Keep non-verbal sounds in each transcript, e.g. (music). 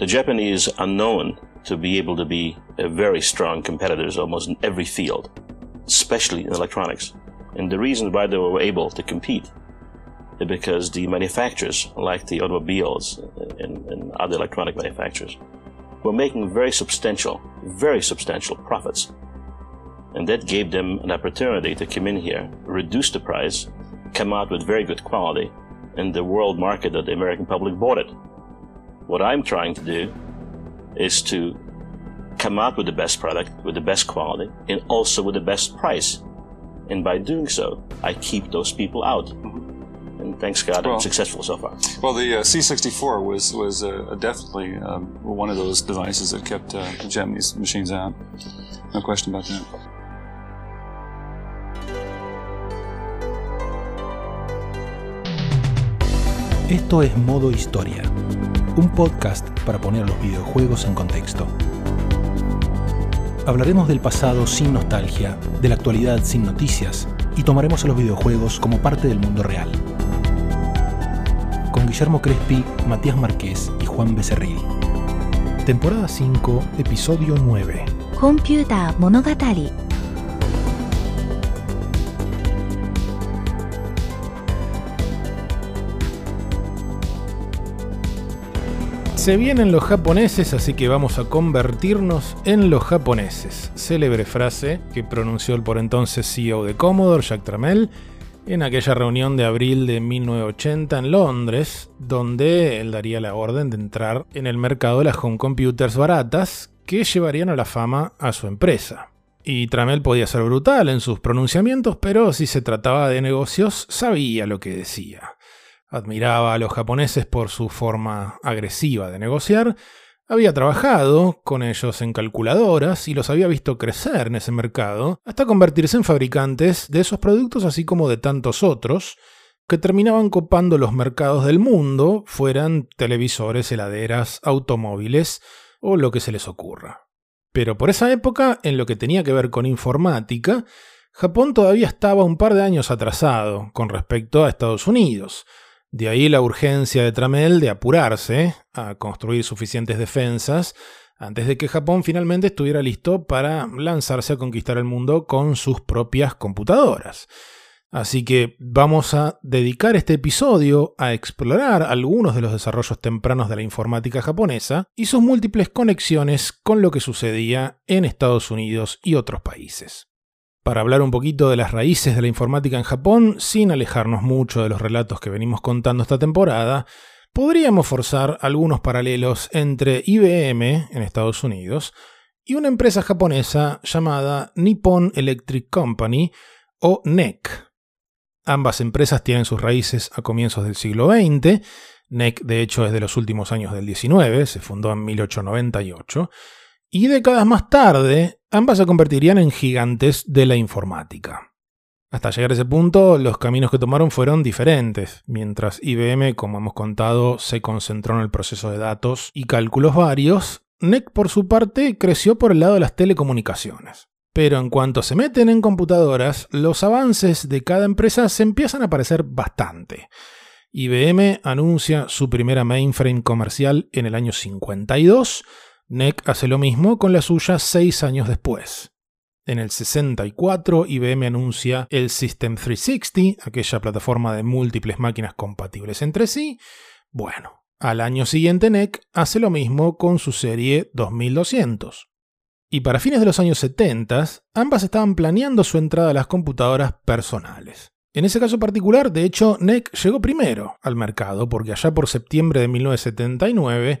The Japanese are known to be able to be uh, very strong competitors almost in every field, especially in electronics. And the reason why they were able to compete is because the manufacturers, like the automobiles uh, and, and other electronic manufacturers, were making very substantial, very substantial profits. And that gave them an opportunity to come in here, reduce the price, come out with very good quality, and the world market that the American public bought it. What I'm trying to do is to come out with the best product, with the best quality, and also with the best price. And by doing so, I keep those people out. And thanks God, Well- I'm successful so far. Well, the uh, C64 was was uh, definitely um, one of those devices that kept uh, Japanese machines out. No question about that. Esto es Modo Historia, un podcast para poner los videojuegos en contexto. Hablaremos del pasado sin nostalgia, de la actualidad sin noticias y tomaremos a los videojuegos como parte del mundo real. Con Guillermo Crespi, Matías Marqués y Juan Becerril. Temporada 5, episodio 9. コン Se vienen los japoneses, así que vamos a convertirnos en los japoneses. Célebre frase que pronunció el por entonces CEO de Commodore, Jack Tramiel, en aquella reunión de abril de 1980 en Londres, donde él daría la orden de entrar en el mercado de las home computers baratas que llevarían a la fama a su empresa. Y Tramel podía ser brutal en sus pronunciamientos, pero si se trataba de negocios, sabía lo que decía admiraba a los japoneses por su forma agresiva de negociar, había trabajado con ellos en calculadoras y los había visto crecer en ese mercado hasta convertirse en fabricantes de esos productos así como de tantos otros que terminaban copando los mercados del mundo, fueran televisores, heladeras, automóviles o lo que se les ocurra. Pero por esa época, en lo que tenía que ver con informática, Japón todavía estaba un par de años atrasado con respecto a Estados Unidos. De ahí la urgencia de Tramel de apurarse a construir suficientes defensas antes de que Japón finalmente estuviera listo para lanzarse a conquistar el mundo con sus propias computadoras. Así que vamos a dedicar este episodio a explorar algunos de los desarrollos tempranos de la informática japonesa y sus múltiples conexiones con lo que sucedía en Estados Unidos y otros países para hablar un poquito de las raíces de la informática en Japón, sin alejarnos mucho de los relatos que venimos contando esta temporada, podríamos forzar algunos paralelos entre IBM en Estados Unidos y una empresa japonesa llamada Nippon Electric Company o NEC. Ambas empresas tienen sus raíces a comienzos del siglo XX, NEC de hecho es de los últimos años del XIX, se fundó en 1898, y décadas más tarde, ambas se convertirían en gigantes de la informática. Hasta llegar a ese punto, los caminos que tomaron fueron diferentes. Mientras IBM, como hemos contado, se concentró en el proceso de datos y cálculos varios, NEC por su parte creció por el lado de las telecomunicaciones. Pero en cuanto se meten en computadoras, los avances de cada empresa se empiezan a parecer bastante. IBM anuncia su primera mainframe comercial en el año 52, NEC hace lo mismo con la suya seis años después. En el 64, IBM anuncia el System 360, aquella plataforma de múltiples máquinas compatibles entre sí. Bueno, al año siguiente NEC hace lo mismo con su serie 2200. Y para fines de los años 70, ambas estaban planeando su entrada a las computadoras personales. En ese caso particular, de hecho, NEC llegó primero al mercado, porque allá por septiembre de 1979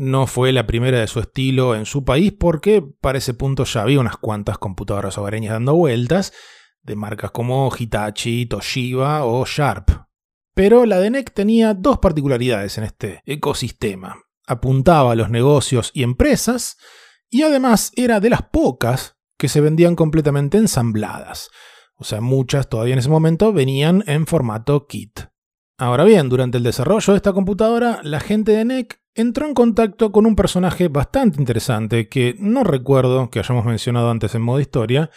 No fue la primera de su estilo en su país porque para ese punto ya había unas cuantas computadoras hogareñas dando vueltas, de marcas como Hitachi, Toshiba o Sharp. Pero la de NEC tenía dos particularidades en este ecosistema. Apuntaba a los negocios y empresas, y además era de las pocas que se vendían completamente ensambladas. O sea, muchas todavía en ese momento venían en formato kit. Ahora bien, durante el desarrollo de esta computadora, la gente de NEC entró en contacto con un personaje bastante interesante que no recuerdo que hayamos mencionado antes en modo historia,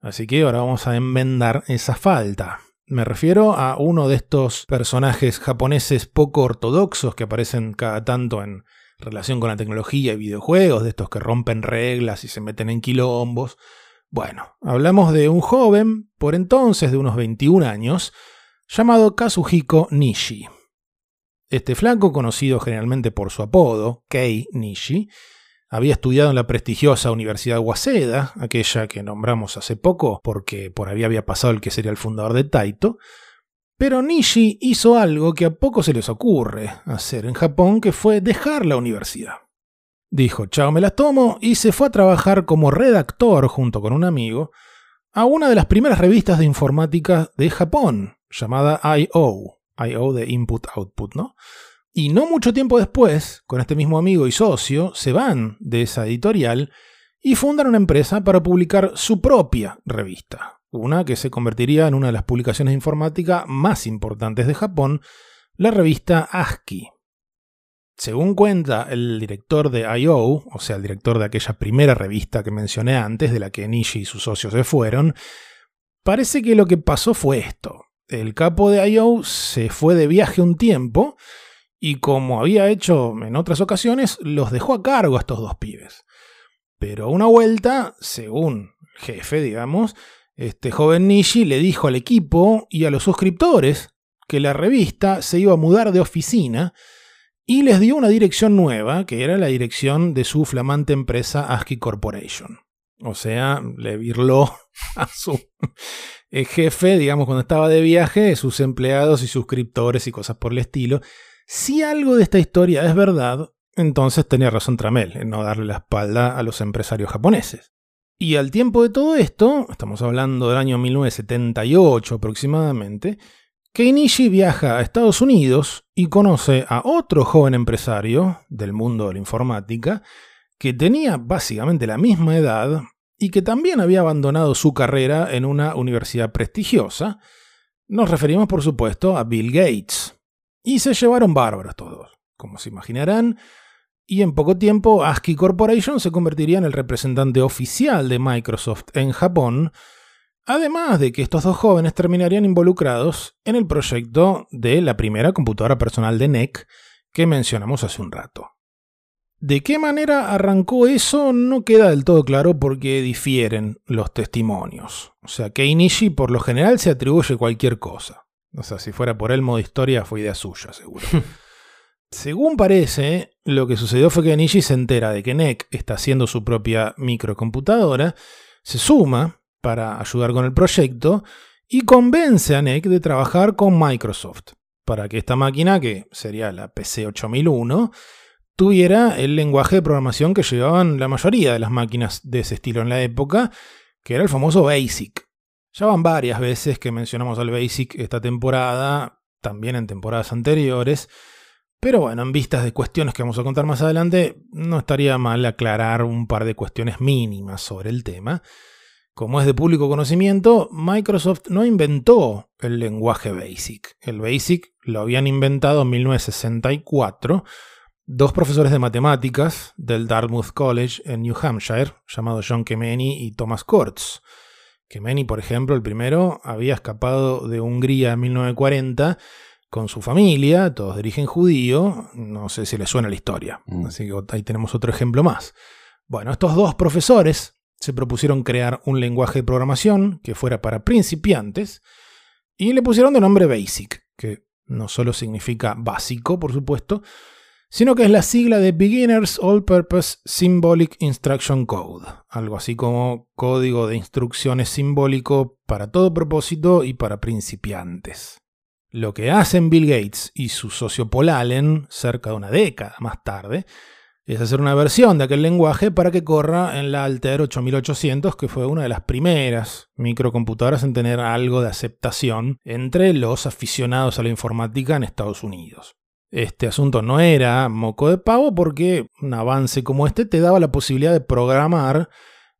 así que ahora vamos a enmendar esa falta. Me refiero a uno de estos personajes japoneses poco ortodoxos que aparecen cada tanto en relación con la tecnología y videojuegos, de estos que rompen reglas y se meten en quilombos. Bueno, hablamos de un joven, por entonces de unos 21 años, llamado Kazuhiko Nishi. Este flaco, conocido generalmente por su apodo, Kei Nishi, había estudiado en la prestigiosa Universidad Waseda, aquella que nombramos hace poco porque por ahí había pasado el que sería el fundador de Taito, pero Nishi hizo algo que a poco se les ocurre hacer en Japón, que fue dejar la universidad. Dijo, chao, me las tomo, y se fue a trabajar como redactor junto con un amigo a una de las primeras revistas de informática de Japón, llamada I.O., I.O. de Input Output, ¿no? Y no mucho tiempo después, con este mismo amigo y socio, se van de esa editorial y fundan una empresa para publicar su propia revista, una que se convertiría en una de las publicaciones de informática más importantes de Japón, la revista ASCII. Según cuenta el director de I.O., o sea, el director de aquella primera revista que mencioné antes, de la que Nishi y sus socios se fueron, parece que lo que pasó fue esto. El capo de I.O. se fue de viaje un tiempo, y como había hecho en otras ocasiones, los dejó a cargo a estos dos pibes. Pero a una vuelta, según jefe, digamos, este joven Nishi le dijo al equipo y a los suscriptores que la revista se iba a mudar de oficina y les dio una dirección nueva, que era la dirección de su flamante empresa ASCII Corporation. O sea, le virló (laughs) a su jefe, digamos, cuando estaba de viaje, sus empleados y suscriptores y cosas por el estilo. Si algo de esta historia es verdad, entonces tenía razón Tramel en no darle la espalda a los empresarios japoneses. Y al tiempo de todo esto, estamos hablando del año 1978 aproximadamente, Keinichi viaja a Estados Unidos y conoce a otro joven empresario del mundo de la informática que tenía básicamente la misma edad y que también había abandonado su carrera en una universidad prestigiosa. Nos referimos, por supuesto, a Bill Gates. Y se llevaron bárbaros todos, como se imaginarán, y en poco tiempo ASCII Corporation se convertiría en el representante oficial de Microsoft en Japón, además de que estos dos jóvenes terminarían involucrados en el proyecto de la primera computadora personal de NEC que mencionamos hace un rato. ¿De qué manera arrancó eso? No queda del todo claro porque difieren los testimonios. O sea, que Inishi por lo general se atribuye cualquier cosa. O sea, si fuera por él, modo historia fue idea suya, seguro. (laughs) Según parece, lo que sucedió fue que Nishi se entera de que NEC está haciendo su propia microcomputadora, se suma para ayudar con el proyecto y convence a NEC de trabajar con Microsoft para que esta máquina, que sería la PC 8001, tuviera el lenguaje de programación que llevaban la mayoría de las máquinas de ese estilo en la época, que era el famoso BASIC. Ya van varias veces que mencionamos al BASIC esta temporada, también en temporadas anteriores, pero bueno, en vistas de cuestiones que vamos a contar más adelante, no estaría mal aclarar un par de cuestiones mínimas sobre el tema. Como es de público conocimiento, Microsoft no inventó el lenguaje BASIC. El BASIC lo habían inventado en 1964 dos profesores de matemáticas del Dartmouth College en New Hampshire, llamados John Kemeny y Thomas Kurtz. Kemeny, por ejemplo, el primero, había escapado de Hungría en 1940 con su familia, todos de origen judío, no sé si les suena la historia, Mm. así que ahí tenemos otro ejemplo más. Bueno, estos dos profesores se propusieron crear un lenguaje de programación que fuera para principiantes y le pusieron de nombre BASIC, que no solo significa básico, por supuesto, sino que es la sigla de Beginners All Purpose Symbolic Instruction Code, algo así como código de instrucciones simbólico para todo propósito y para principiantes. Lo que hacen Bill Gates y su socio Paul Allen, cerca de una década más tarde, es hacer una versión de aquel lenguaje para que corra en la Altair 8800, que fue una de las primeras microcomputadoras en tener algo de aceptación entre los aficionados a la informática en Estados Unidos. Este asunto no era moco de pavo porque un avance como este te daba la posibilidad de programar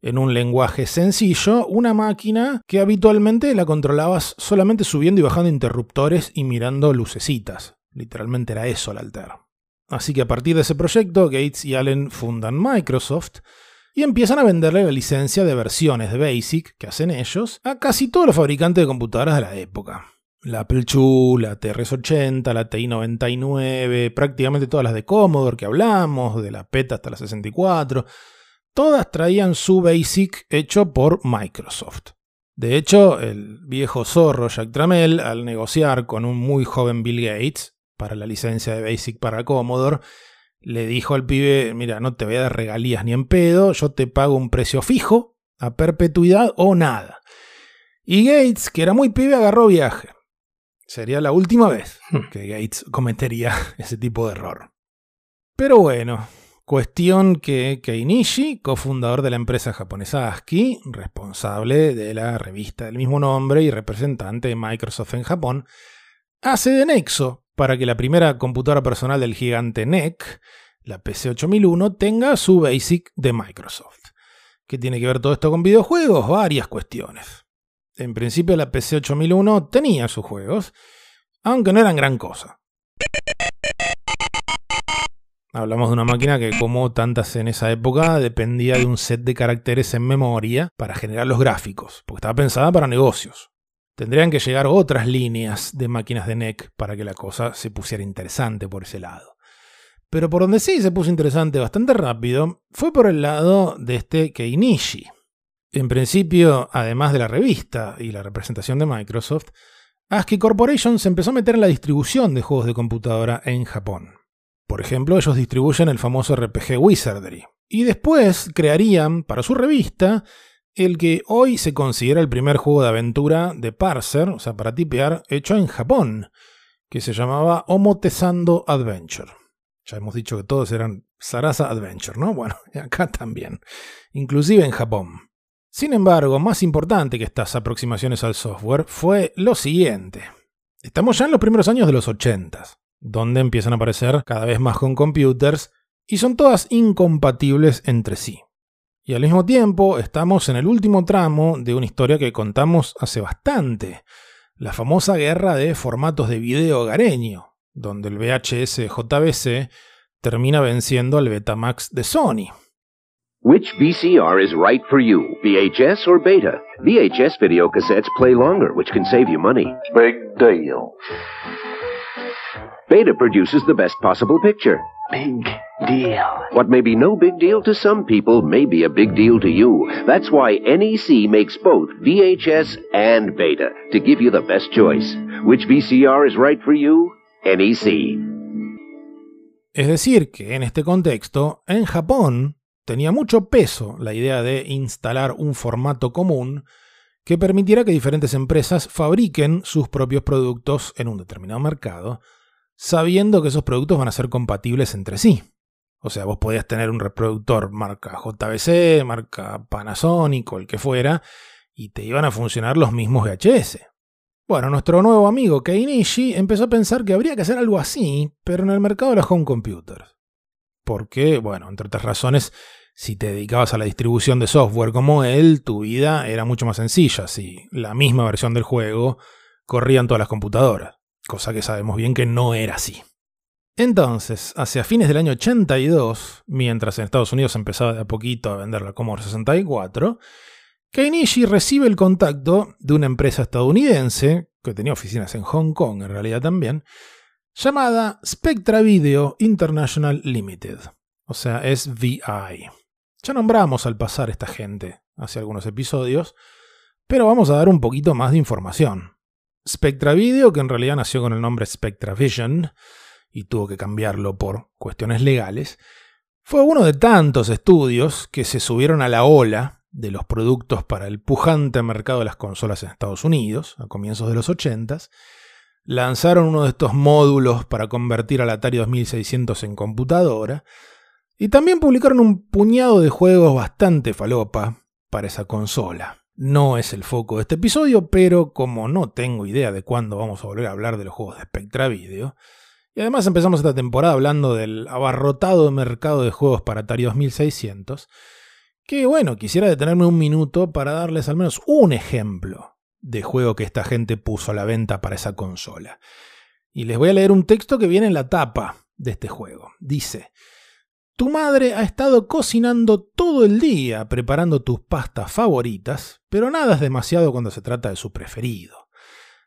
en un lenguaje sencillo, una máquina que habitualmente la controlabas solamente subiendo y bajando interruptores y mirando lucecitas. Literalmente era eso el Alter. Así que a partir de ese proyecto, Gates y Allen fundan Microsoft y empiezan a venderle la licencia de versiones de BASIC que hacen ellos a casi todos los fabricantes de computadoras de la época. La Apple la TRS-80, la TI-99, prácticamente todas las de Commodore que hablamos, de la PET hasta la 64, todas traían su BASIC hecho por Microsoft. De hecho, el viejo zorro Jack Tramell, al negociar con un muy joven Bill Gates para la licencia de BASIC para Commodore, le dijo al pibe, mira, no te voy a dar regalías ni en pedo, yo te pago un precio fijo, a perpetuidad o nada. Y Gates, que era muy pibe, agarró viaje. Sería la última vez hmm. que Gates cometería (laughs) ese tipo de error. Pero bueno, cuestión que Keinichi, cofundador de la empresa japonesa ASCII, responsable de la revista del mismo nombre y representante de Microsoft en Japón, hace de nexo para que la primera computadora personal del gigante NEC, la PC 8001, tenga su BASIC de Microsoft. ¿Qué tiene que ver todo esto con videojuegos? Varias cuestiones. En principio la PC 8001 tenía sus juegos, aunque no eran gran cosa. Hablamos de una máquina que, como tantas en esa época, dependía de un set de caracteres en memoria para generar los gráficos, porque estaba pensada para negocios. Tendrían que llegar otras líneas de máquinas de NEC para que la cosa se pusiera interesante por ese lado. Pero por donde sí se puso interesante bastante rápido fue por el lado de este Keinichi, en principio, además de la revista y la representación de Microsoft, ASCII Corporation se empezó a meter en la distribución de juegos de computadora en Japón. Por ejemplo, ellos distribuyen el famoso RPG Wizardry. Y después crearían, para su revista, el que hoy se considera el primer juego de aventura de parser, o sea, para tipear, hecho en Japón, que se llamaba Omotesando Adventure. Ya hemos dicho que todos eran Sarasa Adventure, ¿no? Bueno, (laughs) acá también, inclusive en Japón. Sin embargo, más importante que estas aproximaciones al software fue lo siguiente. Estamos ya en los primeros años de los 80, donde empiezan a aparecer cada vez más con computers y son todas incompatibles entre sí. Y al mismo tiempo estamos en el último tramo de una historia que contamos hace bastante, la famosa guerra de formatos de video hogareño, donde el VHS JVC termina venciendo al Betamax de Sony. Which VCR is right for you, VHS or Beta? VHS video cassettes play longer, which can save you money. Big deal. Beta produces the best possible picture. Big deal. What may be no big deal to some people may be a big deal to you. That's why NEC makes both VHS and Beta to give you the best choice. Which VCR is right for you? NEC. Es decir, que en este contexto, en Japón, tenía mucho peso la idea de instalar un formato común que permitiera que diferentes empresas fabriquen sus propios productos en un determinado mercado, sabiendo que esos productos van a ser compatibles entre sí. O sea, vos podías tener un reproductor marca JVC, marca Panasonic o el que fuera, y te iban a funcionar los mismos VHS. Bueno, nuestro nuevo amigo Keinichi empezó a pensar que habría que hacer algo así, pero en el mercado de los home computers. Porque, bueno, entre otras razones, si te dedicabas a la distribución de software como él, tu vida era mucho más sencilla, si la misma versión del juego corría en todas las computadoras, cosa que sabemos bien que no era así. Entonces, hacia fines del año 82, mientras en Estados Unidos empezaba de a poquito a vender la Commodore 64, Keinichi recibe el contacto de una empresa estadounidense, que tenía oficinas en Hong Kong en realidad también, llamada Spectra Video International Limited, o sea, SVI. Ya nombramos al pasar esta gente hace algunos episodios, pero vamos a dar un poquito más de información. Spectra Video, que en realidad nació con el nombre Spectra Vision y tuvo que cambiarlo por cuestiones legales, fue uno de tantos estudios que se subieron a la ola de los productos para el pujante mercado de las consolas en Estados Unidos, a comienzos de los 80 lanzaron uno de estos módulos para convertir al Atari 2600 en computadora, y también publicaron un puñado de juegos bastante falopa para esa consola. No es el foco de este episodio, pero como no tengo idea de cuándo vamos a volver a hablar de los juegos de Spectra Video, y además empezamos esta temporada hablando del abarrotado mercado de juegos para Atari 2600, que bueno, quisiera detenerme un minuto para darles al menos un ejemplo de juego que esta gente puso a la venta para esa consola. Y les voy a leer un texto que viene en la tapa de este juego. Dice, tu madre ha estado cocinando todo el día preparando tus pastas favoritas, pero nada es demasiado cuando se trata de su preferido.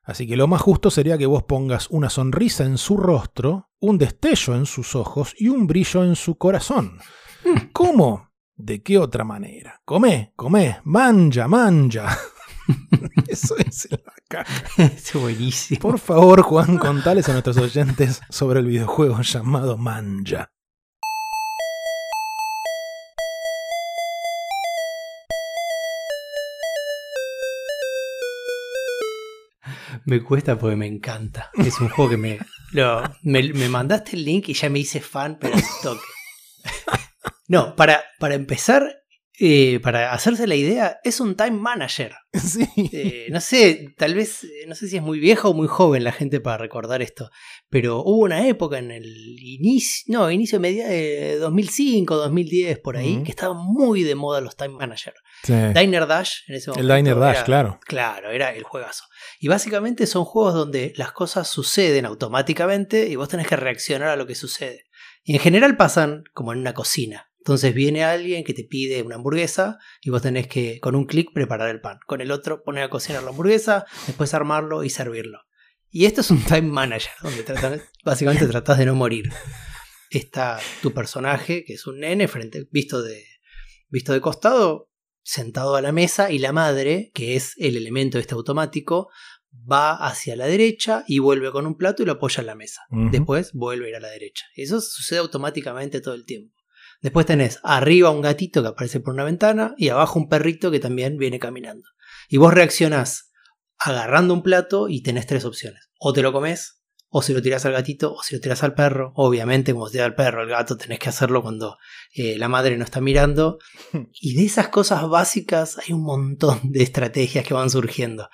Así que lo más justo sería que vos pongas una sonrisa en su rostro, un destello en sus ojos y un brillo en su corazón. ¿Cómo? ¿De qué otra manera? Come, come, manja, manja. (laughs) Eso es en la caja. Es buenísimo. Por favor, Juan, contales a nuestros oyentes sobre el videojuego llamado Manja. Me cuesta porque me encanta. Es un juego que me, lo- me. me mandaste el link y ya me hice fan, pero al toque. No, para, para empezar, eh, para hacerse la idea, es un time manager. Sí. Eh, no sé, tal vez, eh, no sé si es muy vieja o muy joven la gente para recordar esto, pero hubo una época en el inicio, no, inicio media de 2005, 2010, por ahí, que estaban muy de moda los time manager. Sí. Diner Dash en ese El momento. Diner Dash, era- claro. Claro, era el juegazo. Y básicamente son juegos donde las cosas suceden automáticamente y vos tenés que reaccionar a lo que sucede. Y en general pasan como en una cocina. Entonces viene alguien que te pide una hamburguesa y vos tenés que con un clic preparar el pan. Con el otro poner a cocinar la hamburguesa, después armarlo y servirlo. Y esto es un time manager, donde tratan- (laughs) básicamente tratás de no morir. Está tu personaje, que es un nene, frente, visto, de, visto de costado, sentado a la mesa, y la madre, que es el elemento este automático, va hacia la derecha y vuelve con un plato y lo apoya en la mesa. Después vuelve a ir a la derecha. Eso sucede automáticamente todo el tiempo. Después tenés arriba un gatito que aparece por una ventana y abajo un perrito que también viene caminando. Y vos reaccionás agarrando un plato y tenés tres opciones. O te lo comes, o si lo tirás al gatito, o si lo tirás al perro. Obviamente, como se tira al perro, al gato, tenés que hacerlo cuando eh, la madre no está mirando. (laughs) Y de esas cosas básicas hay un montón de estrategias que van surgiendo.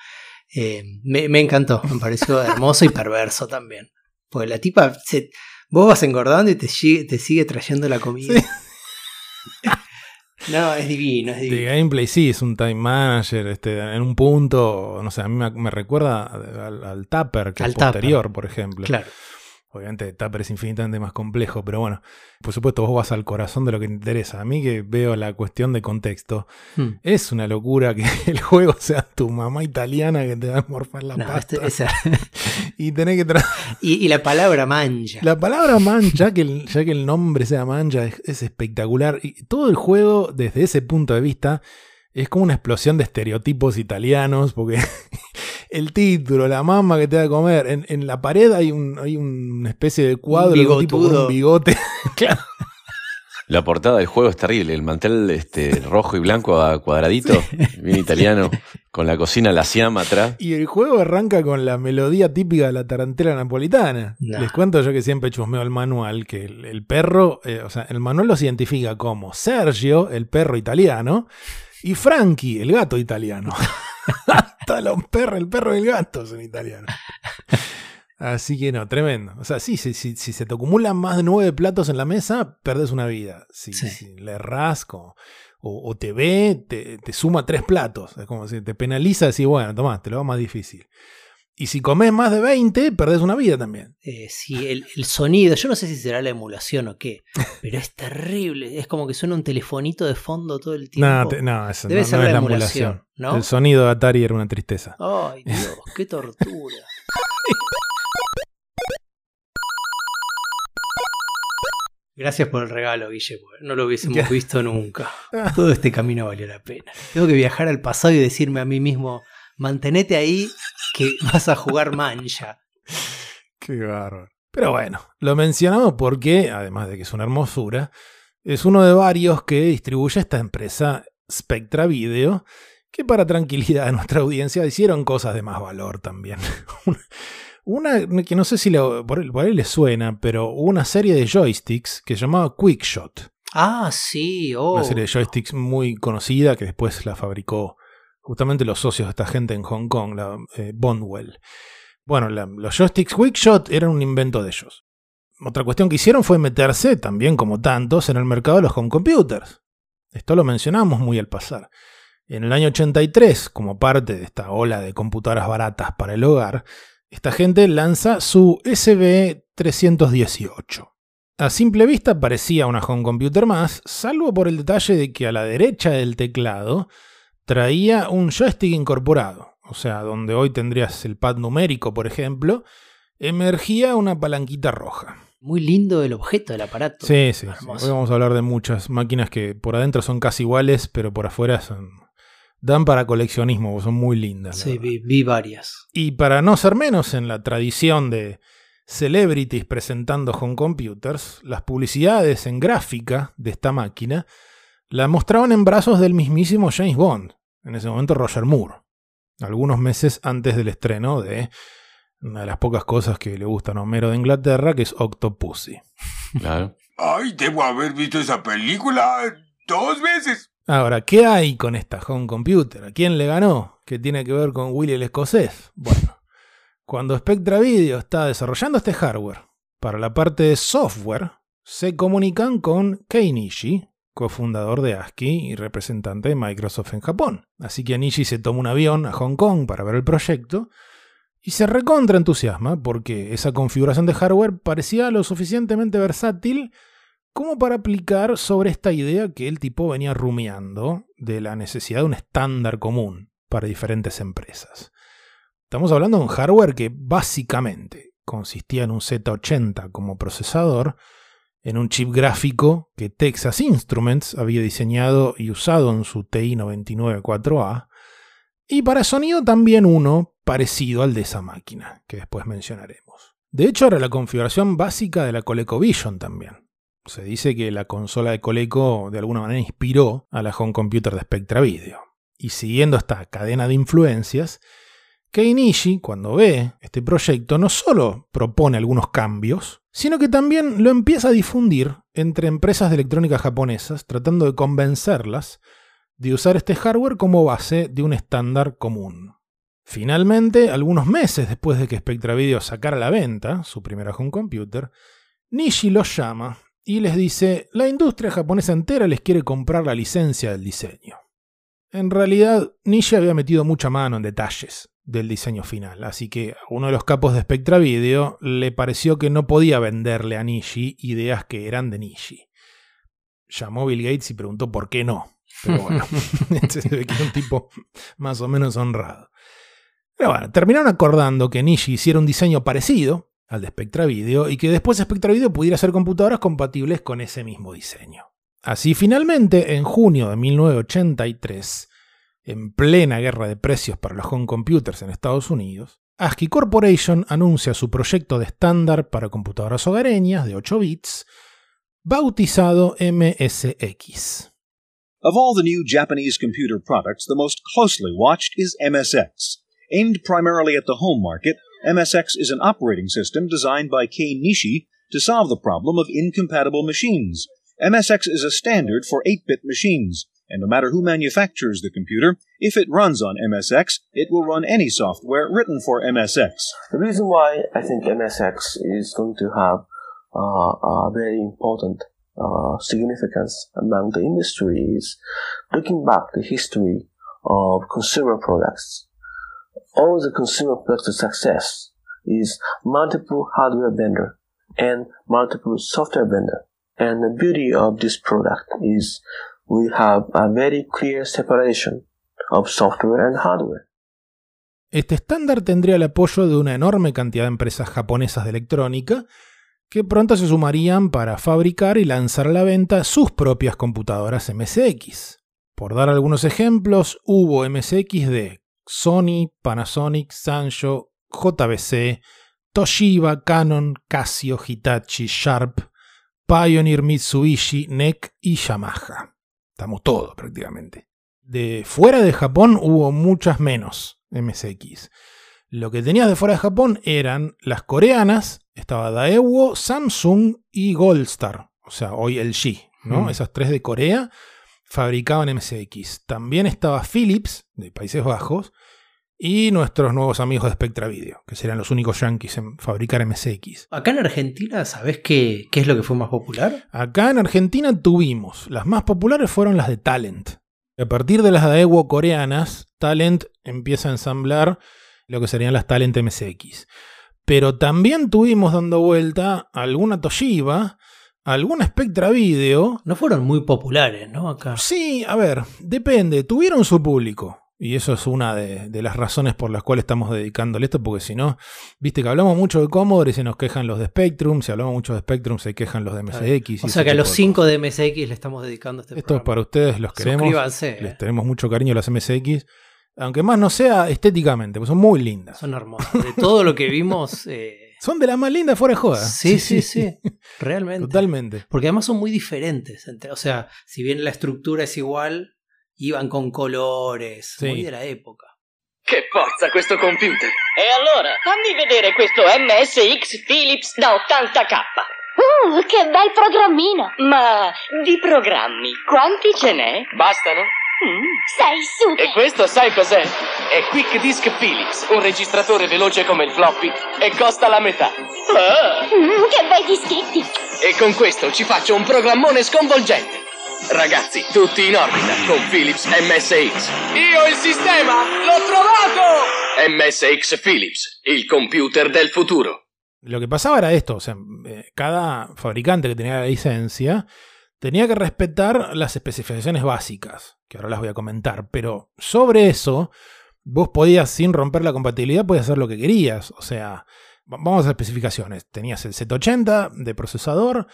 Eh, me, me encantó, me pareció (laughs) hermoso y perverso también. Pues la tipa, se- vos vas engordando y te, te sigue trayendo la comida. (laughs) No, es divino, es De divino. gameplay sí, es un time manager, este, en un punto, no sé, a mí me, me recuerda al, al Tapper, que Al es Tapper. posterior, por ejemplo. Claro. Obviamente Tapper es infinitamente más complejo, pero bueno, por supuesto vos vas al corazón de lo que te interesa. A mí que veo la cuestión de contexto, Hmm. es una locura que (laughs) el juego sea tu mamá italiana que te va a morfar la No, pasta este- esa- (laughs) y tenés que tra- (laughs) y, y la palabra mancha. La palabra man, ya que el, ya que el nombre sea mancha, es, es espectacular. Y todo el juego, desde ese punto de vista, es como una explosión de estereotipos italianos, porque el título, la mamá que te da de comer, en, en la pared hay, un, hay una especie de cuadro de un tipo con un bigote. (laughs) claro. La portada del juego es terrible. El mantel este, rojo y blanco a cuadradito, bien italiano, con la cocina la siama atrás. Y el juego arranca con la melodía típica de la tarantela napolitana. Les cuento yo que siempre chusmeo el manual, que el, el perro, eh, o sea, el manual los identifica como Sergio, el perro italiano, y Frankie, el gato italiano. (laughs) (laughs) Hasta los perros, el perro y el gato son italianos. Así que no, tremendo. O sea, sí, si, si, si se te acumulan más de nueve platos en la mesa, perdes una vida. Si, Sí. si le rasco o, o te ve, te, te suma tres platos. Es como si te penaliza decir, bueno, tomá, te lo va más difícil. Y si comes más de 20, perdés una vida también. Eh, sí, el, el sonido, yo no sé si será la emulación o qué, (laughs) pero es terrible. Es como que suena un telefonito de fondo todo el tiempo. No, te- no, eso Debe no, ser no la es la emulación, emulación. ¿no? El sonido de Atari era una tristeza. Ay, Dios, qué tortura. (laughs) Gracias por el regalo, Guille, no lo hubiésemos ¿Qué? (laughs) visto nunca. Todo este camino valió la pena. Tengo que viajar al pasado y decirme a mí mismo, mantenete ahí que (laughs) vas a jugar mancha. Qué bárbaro. Pero bueno, lo mencionamos porque, además de que es una hermosura, es uno de varios que distribuye esta empresa Spectra Video, que para tranquilidad de nuestra audiencia hicieron cosas de más valor también. (laughs) Una que no sé si le- por, por ahí le suena, pero hubo una serie de joysticks que se llamaba Quickshot. Ah, sí, oh. Una serie de joysticks muy conocida que después la fabricó justamente los socios de esta gente en Hong Kong, la eh, Bondwell. Bueno, los joysticks Quickshot eran un invento de ellos. Otra cuestión que hicieron fue meterse, también como tantos, en el mercado de los home computers. Esto lo mencionamos muy al pasar. En el año 83, como parte de esta ola de computadoras baratas para el hogar, esta gente lanza su SB318. A simple vista parecía una home computer más, salvo por el detalle de que a la derecha del teclado traía un joystick incorporado, o sea, donde hoy tendrías el pad numérico, por ejemplo, emergía una palanquita roja. Muy lindo el objeto del aparato. Sí, sí. Hoy vamos a hablar de muchas máquinas que por adentro son casi iguales, pero por afuera son dan para coleccionismo, son muy lindas. Sí, vi, vi varias. Y para no ser menos en la tradición de celebrities presentando home computers, las publicidades en gráfica de esta máquina la mostraban en brazos del mismísimo James Bond, en ese momento Roger Moore, algunos meses antes del estreno de una de las pocas cosas que le gustan a Homero de Inglaterra, que es Octopussy. Claro. (laughs) Ay, debo haber visto esa película dos veces. Ahora, ¿qué hay con esta home computer? ¿A quién le ganó? ¿Qué tiene que ver con Willy el escocés? Bueno, cuando Spectra Video está desarrollando este hardware para la parte de software, se comunican con Kei Nishi, cofundador de ASCII y representante de Microsoft en Japón. Así que Nishi se toma un avión a Hong Kong para ver el proyecto y se recontra entusiasma porque esa configuración de hardware parecía lo suficientemente versátil como para aplicar sobre esta idea que el tipo venía rumiando de la necesidad de un estándar común para diferentes empresas. Estamos hablando de un hardware que básicamente consistía en un Z80 como procesador, en un chip gráfico que Texas Instruments había diseñado y usado en su TI-99-4A, y para sonido también uno parecido al de esa máquina, que después mencionaremos. De hecho, era la configuración básica de la ColecoVision también. Se dice que la consola de Coleco de alguna manera inspiró a la home computer de Spectra Video. Y siguiendo esta cadena de influencias, Keinichi, cuando ve este proyecto, no solo propone algunos cambios, sino que también lo empieza a difundir entre empresas de electrónica japonesas, tratando de convencerlas de usar este hardware como base de un estándar común. Finalmente, algunos meses después de que Spectra Video sacara a la venta su primera home computer, Nishi los llama y les dice, la industria japonesa entera les quiere comprar la licencia del diseño. En realidad, Nishi había metido mucha mano en detalles del diseño final, así que a uno de los capos de Spectra Video le pareció que no podía venderle a Nishi ideas que eran de Nishi. Llamó Bill Gates y preguntó por qué no. Pero bueno, (laughs) (laughs) este se ve que era un tipo más o menos honrado. Pero bueno, terminaron acordando que Nishi hiciera un diseño parecido al de Spectra Video y que después Spectra Video pudiera hacer computadoras compatibles con ese mismo diseño. Así finalmente, en junio de 1983, en plena guerra de precios para los home computers en Estados Unidos, ASCII Corporation anuncia su proyecto de estándar para computadoras hogareñas de 8 bits, bautizado MSX. Of all the new Japanese computer products, the most closely watched is MSX. Aimed primarily at the home market, MSX is an operating system designed by Kei Nishi to solve the problem of incompatible machines. MSX is a standard for 8 bit machines, and no matter who manufactures the computer, if it runs on MSX, it will run any software written for MSX. The reason why I think MSX is going to have uh, a very important uh, significance among the industry is looking back the history of consumer products. All the consumer product success is multiple hardware vendor and multiple software vendor. And the beauty of this product is we have a very clear separation of software and hardware. Este estándar tendría el apoyo de una enorme cantidad de empresas japonesas de electrónica que pronto se sumarían para fabricar y lanzar a la venta sus propias computadoras MSX. Por dar algunos ejemplos, hubo MSX de Sony, Panasonic, Sanyo, JBC, Toshiba, Canon, Casio, Hitachi, Sharp, Pioneer, Mitsubishi, NEC y Yamaha. Estamos todos prácticamente. De fuera de Japón hubo muchas menos MSX. Lo que tenías de fuera de Japón eran las coreanas, estaba Daewoo, Samsung y Goldstar, o sea, hoy LG, ¿no? Mm. Esas tres de Corea fabricaban MSX. También estaba Philips, de Países Bajos, y nuestros nuevos amigos de Spectra Video, que serán los únicos yankees en fabricar MSX. Acá en Argentina, ¿sabés qué, qué es lo que fue más popular? Acá en Argentina tuvimos, las más populares fueron las de Talent. A partir de las Daewoo coreanas, Talent empieza a ensamblar lo que serían las Talent MSX. Pero también tuvimos dando vuelta alguna Toshiba, alguna Spectra Video. No fueron muy populares, ¿no? Acá. Sí, a ver, depende, tuvieron su público. Y eso es una de, de las razones por las cuales estamos dedicándole esto, porque si no, viste que hablamos mucho de Commodore y se nos quejan los de Spectrum, si hablamos mucho de Spectrum se quejan los de MSX. O y sea que a los de 5 de MSX le estamos dedicando este Esto es para ustedes, los queremos. Les tenemos mucho cariño a las MSX. Aunque más no sea estéticamente, pues son muy lindas. Son hermosas. De todo lo que vimos. (laughs) eh, Son de las más lindas fuera de joda. Sí, sí, sí. Realmente. Totalmente. Porque además son muy diferentes. entre- o sea, si bien la estructura es igual, iban con colores. Sí. Muy de la época. Che forza questo computer! E allora, fammi vedere questo MSX Philips da 80k. Uh, che bel programmino! Ma di programmi, quanti ce n'è? Bastano? Sei super! E questo sai cos'è? È Quick Disc Philips, un registratore veloce come il floppy e costa la metà. Mm, che bei dischetti! E con questo ci faccio un programmone sconvolgente. Ragazzi, tutti in orbita con Philips MSX. Io il sistema! L'ho trovato! MSX Philips, il computer del futuro. Lo que pasaba era esto, o sea, eh, cada fabricante que tenía la licencia tenía que respetar las especificaciones básicas, que ahora las voy a comentar, pero sobre eso vos podías, sin romper la compatibilidad, podías hacer lo que querías, o sea, va- vamos a especificaciones, tenías el Z80 de procesador,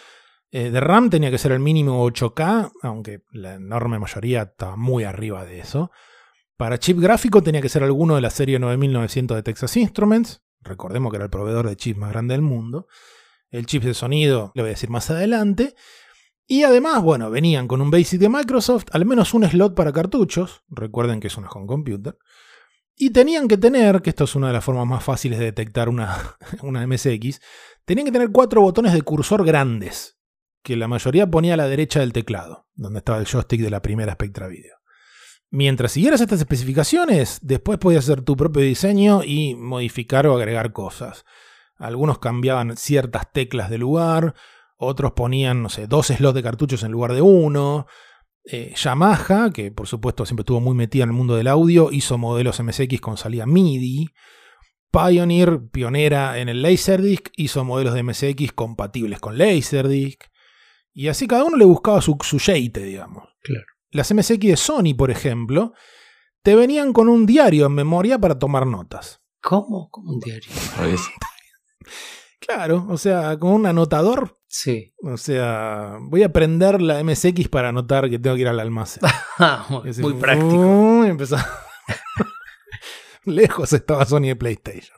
eh, de RAM tenía que ser el mínimo 8K, aunque la enorme mayoría estaba muy arriba de eso. Para chip gráfico tenía que ser alguno de la serie 9900 de Texas Instruments. Recordemos que era el proveedor de chips más grande del mundo. El chip de sonido, le voy a decir más adelante. Y además, bueno, venían con un Basic de Microsoft, al menos un slot para cartuchos. Recuerden que es una home computer. Y tenían que tener, que esto es una de las formas más fáciles de detectar una, (laughs) una MSX, tenían que tener cuatro botones de cursor grandes, que la mayoría ponía a la derecha del teclado, donde estaba el joystick de la primera Spectra Video. Mientras siguieras estas especificaciones, después podías hacer tu propio diseño y modificar o agregar cosas. Algunos cambiaban ciertas teclas de lugar, otros ponían, no sé, dos slots de cartuchos en lugar de uno. Eh, Yamaha, que por supuesto siempre estuvo muy metida en el mundo del audio, hizo modelos MSX con salida MIDI. Pioneer, pionera en el Laserdisc, hizo modelos de MSX compatibles con Laserdisc. Y así cada uno le buscaba su, su yeite, digamos. Claro. Las MSX de Sony, por ejemplo, te venían con un diario en memoria para tomar notas. ¿Cómo? Como un diario. (laughs) Claro, o sea, con un anotador. Sí. O sea, voy a prender la MSX para anotar que tengo que ir al almacén. (laughs) Ah, muy, muy práctico. (laughs) Lejos estaba Sony de PlayStation.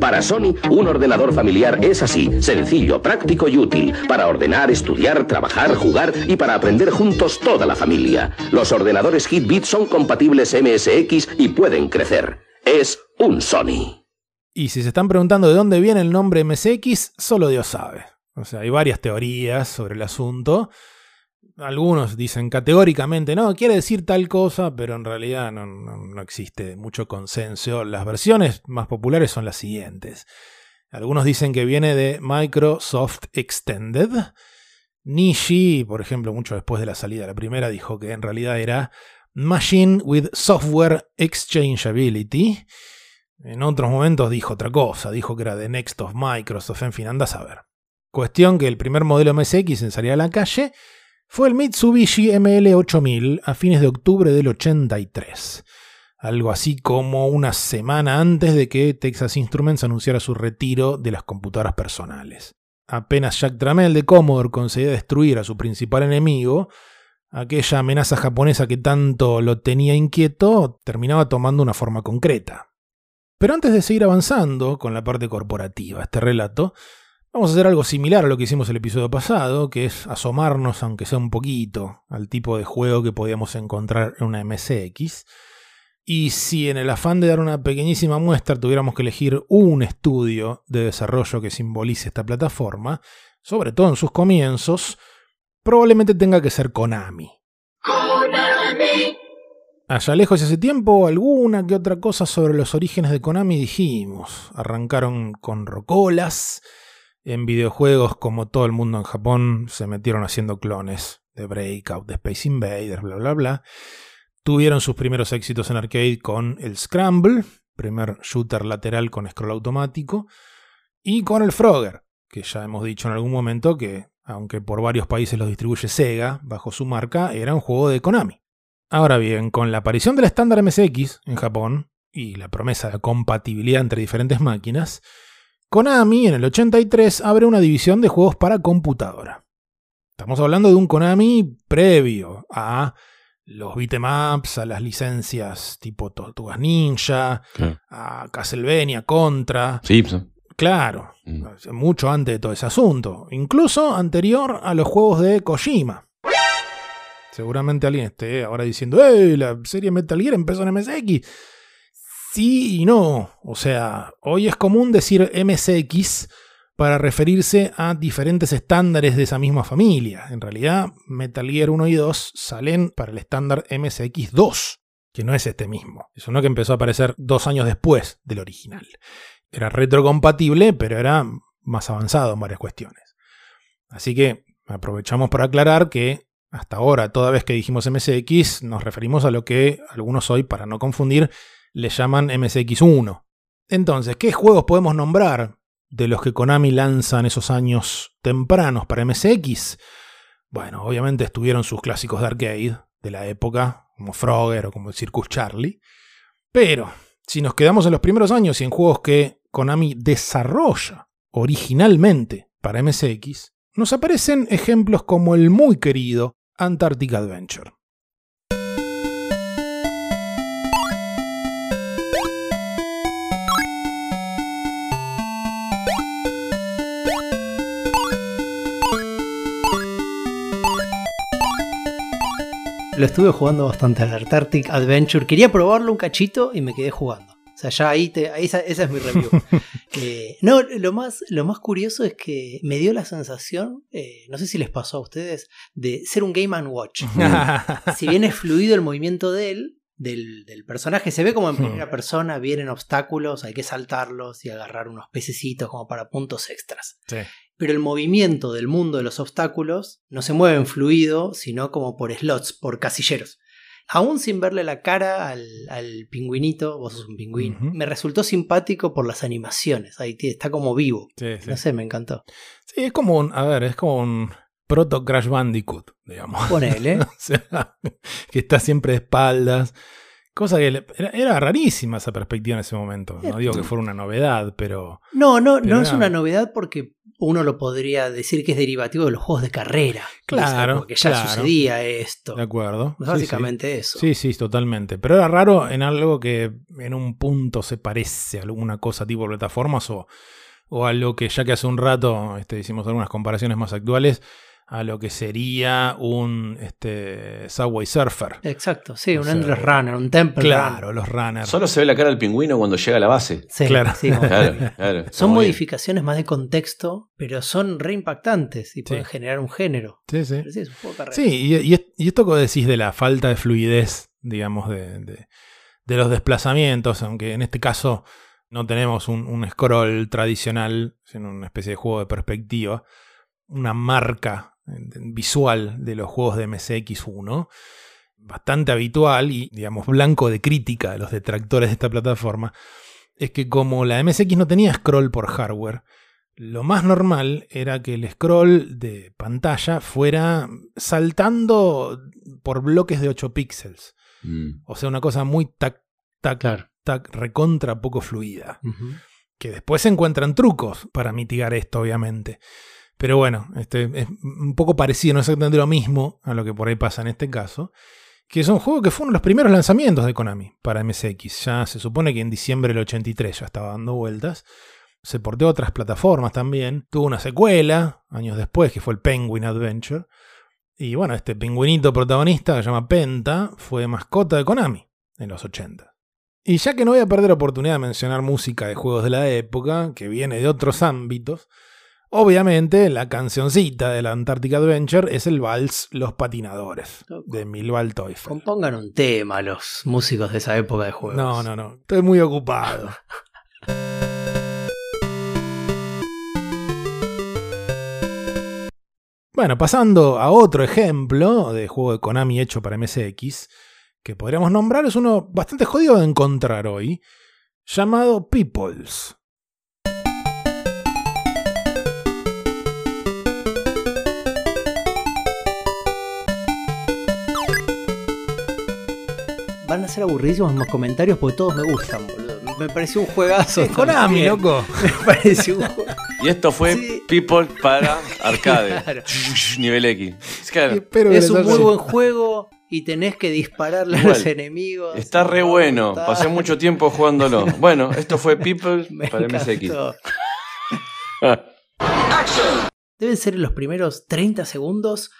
Para Sony, un ordenador familiar es así, sencillo, práctico y útil, para ordenar, estudiar, trabajar, jugar y para aprender juntos toda la familia. Los ordenadores Hitbit son compatibles MSX y pueden crecer. Es un Sony. Y si se están preguntando de dónde viene el nombre MSX, solo Dios sabe. O sea, hay varias teorías sobre el asunto. Algunos dicen categóricamente, no, quiere decir tal cosa, pero en realidad no, no- existe mucho consenso. Las versiones más populares son las siguientes. Algunos dicen que viene de Microsoft Extended. Nishi, por ejemplo, mucho después de la salida de la primera, dijo que en realidad era Machine with Software Exchangeability. En otros momentos dijo otra cosa, dijo que era de Next of Microsoft, en fin, anda a saber. Cuestión que el primer modelo MSX en salir a la calle fue el Mitsubishi ML8000 a fines de octubre del 83. Algo así como una semana antes de que Texas Instruments anunciara su retiro de las computadoras personales. Apenas Jack Tramell de Commodore conseguía destruir a su principal enemigo, aquella amenaza japonesa que tanto lo tenía inquieto terminaba tomando una forma concreta. Pero antes de seguir avanzando con la parte corporativa este relato, vamos a hacer algo similar a lo que hicimos el episodio pasado, que es asomarnos, aunque sea un poquito, al tipo de juego que podíamos encontrar en una MSX. Y si en el afán de dar una pequeñísima muestra tuviéramos que elegir un estudio de desarrollo que simbolice esta plataforma, sobre todo en sus comienzos, probablemente tenga que ser Konami. Allá lejos y hace tiempo, alguna que otra cosa sobre los orígenes de Konami dijimos. Arrancaron con rocolas. En videojuegos, como todo el mundo en Japón, se metieron haciendo clones de Breakout, de Space Invaders, bla, bla, bla. Tuvieron sus primeros éxitos en arcade con el Scramble, primer shooter lateral con scroll automático, y con el Frogger, que ya hemos dicho en algún momento que, aunque por varios países los distribuye Sega bajo su marca, era un juego de Konami. Ahora bien, con la aparición del estándar MSX en Japón y la promesa de compatibilidad entre diferentes máquinas, Konami en el 83 abre una división de juegos para computadora. Estamos hablando de un Konami previo a los beatemaps, a las licencias tipo Tortugas Ninja, Claro. a Castlevania, Contra. Simpson. Claro, mucho antes de todo ese asunto. Incluso anterior a los juegos de Kojima. Seguramente alguien esté ahora diciendo, ¡eh! La serie Metal Gear empezó en MSX. Sí y no. O sea, hoy es común decir MSX para referirse a diferentes estándares de esa misma familia. En realidad, Metal Gear 1 y 2 salen para el estándar MSX 2, que no es este mismo. Es uno que empezó a aparecer dos años después del original. Era retrocompatible, pero era más avanzado en varias cuestiones. Así que aprovechamos para aclarar que hasta ahora, toda vez que dijimos MSX, nos referimos a lo que algunos hoy, para no confundir, le llaman MSX1. Entonces, ¿qué juegos podemos nombrar de los que Konami lanza en esos años tempranos para MSX? Bueno, obviamente estuvieron sus clásicos de arcade de la época, como Frogger o como el Circus Charlie. Pero, si nos quedamos en los primeros años y en juegos que Konami desarrolla originalmente para MSX, nos aparecen ejemplos como el muy querido Antarctic Adventure. Lo estuve jugando bastante al Antarctic Adventure. Quería probarlo un cachito y me quedé jugando. O sea, ya ahí, te, ahí esa, esa es mi review. (laughs) Eh, no, lo más, lo más curioso es que me dio la sensación, eh, no sé si les pasó a ustedes, de ser un Game and Watch. si bien es fluido el movimiento de él, del, del personaje, se ve como en primera persona, vienen obstáculos, hay que saltarlos y agarrar unos pececitos como para puntos extras. Sí. Pero el movimiento del mundo de los obstáculos no se mueve en fluido, sino como por slots, por casilleros. Aún sin verle la cara al, al pingüinito, vos sos un pingüín, Ujú. me resultó simpático por las animaciones. Ahí está como vivo. Sí, sí. No sé, me encantó. Sí, es como un, a ver, es como un proto Crash Bandicoot, digamos. Ponele. (laughs) o sea, que está siempre de espaldas. Cosa que le- era, era rarísima esa perspectiva en ese momento. No digo que fuera una novedad, pero. No, no, Pero no es una novedad porque uno lo podría decir que es derivativo de los juegos de carrera. Claro, Porque ya claro. sucedía esto. De acuerdo. Sí, Básicamente sí. eso. Sí, sí, totalmente. Pero era raro en algo que en un punto se parece a alguna cosa tipo plataformas o, o a lo que ya que hace un rato este, hicimos algunas comparaciones más actuales, a lo que sería un este, Subway Surfer. Exacto, sí, O un sea, Endless Runner, un Temple Claro, Run. los runners. Solo se ve la cara del pingüino cuando llega a la base. Sí, Claro. sí, Claro, Son muy bien. modificaciones más de contexto, pero son re impactantes y pueden generar un género. Sí, sí. Pero sí, es un carrera. Sí, y, y es- y esto que decís de la falta de fluidez, digamos, de, de- de los desplazamientos, aunque en este caso no tenemos un, un scroll tradicional, sino una especie de juego de perspectiva, una marca visual de los juegos de MSX1, bastante habitual y, digamos, blanco de crítica de los detractores de esta plataforma, es que como la MSX no tenía scroll por hardware, lo más normal era que el scroll de pantalla fuera saltando por bloques de 8 píxeles. Mm. O sea, una cosa muy tac, tac, tac, recontra poco fluida. Que después se encuentran trucos para mitigar esto, obviamente. Pero bueno, este es un poco parecido, no exactamente lo mismo a lo que por ahí pasa en este caso. Que es un juego que fue uno de los primeros lanzamientos de Konami para MSX. Ya se supone que en diciembre del 83 ya estaba dando vueltas. Se porteó a otras plataformas también. Tuvo una secuela años después, que fue el Penguin Adventure. Y bueno, este pingüinito protagonista, que se llama Penta, fue mascota de Konami en los 80. Y ya que no voy a perder oportunidad de mencionar música de juegos de la época, que viene de otros ámbitos, Obviamente, la cancioncita de la Antarctic Adventure es el vals Los Patinadores, de Milval Teufel. Compongan un tema los músicos de esa época de juegos. No, no, no. Estoy muy ocupado. (laughs) Bueno, pasando a otro ejemplo de juego de Konami hecho para MSX, que podríamos nombrar, es uno bastante jodido de encontrar hoy, llamado Peoples. Van a ser aburridísimos los comentarios porque todos me gustan, boludo. Me pareció un juegazo. Es Konami, loco. (laughs) Me pareció un juego. Y esto fue People para (laughs) arcade. Claro. Nivel X. Claro. es un muy buen juego y tenés que dispararle a los enemigos. Está re bueno. Pasé mucho tiempo jugándolo. Bueno, esto fue People (laughs) Me para MSX. encantó. Deben ser en los primeros 30 segundos.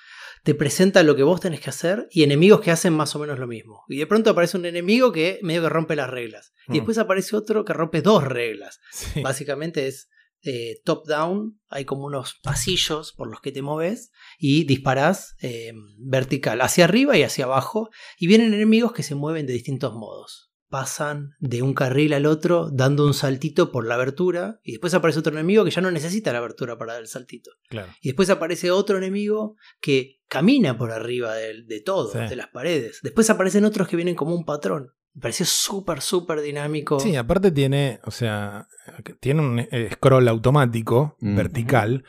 Te presenta lo que vos tenés que hacer y enemigos que hacen más o menos lo mismo. Y de pronto aparece un enemigo que medio que rompe las reglas. Y Mm. después aparece otro que rompe dos reglas. Sí. Básicamente es eh, top-down. Hay como unos pasillos por los que te moves y disparás eh, vertical, hacia arriba y hacia abajo. Y vienen enemigos que se mueven de distintos modos. Pasan de un carril al otro dando un saltito por la abertura. Y después aparece otro enemigo que ya no necesita la abertura para dar el saltito. Claro. Y después aparece otro enemigo que camina por arriba de, de todo, Sí. de las paredes. Después aparecen otros que vienen como un patrón. Me pareció súper, súper dinámico. Sí, aparte tiene, o sea, tiene un eh, scroll automático Mm. vertical,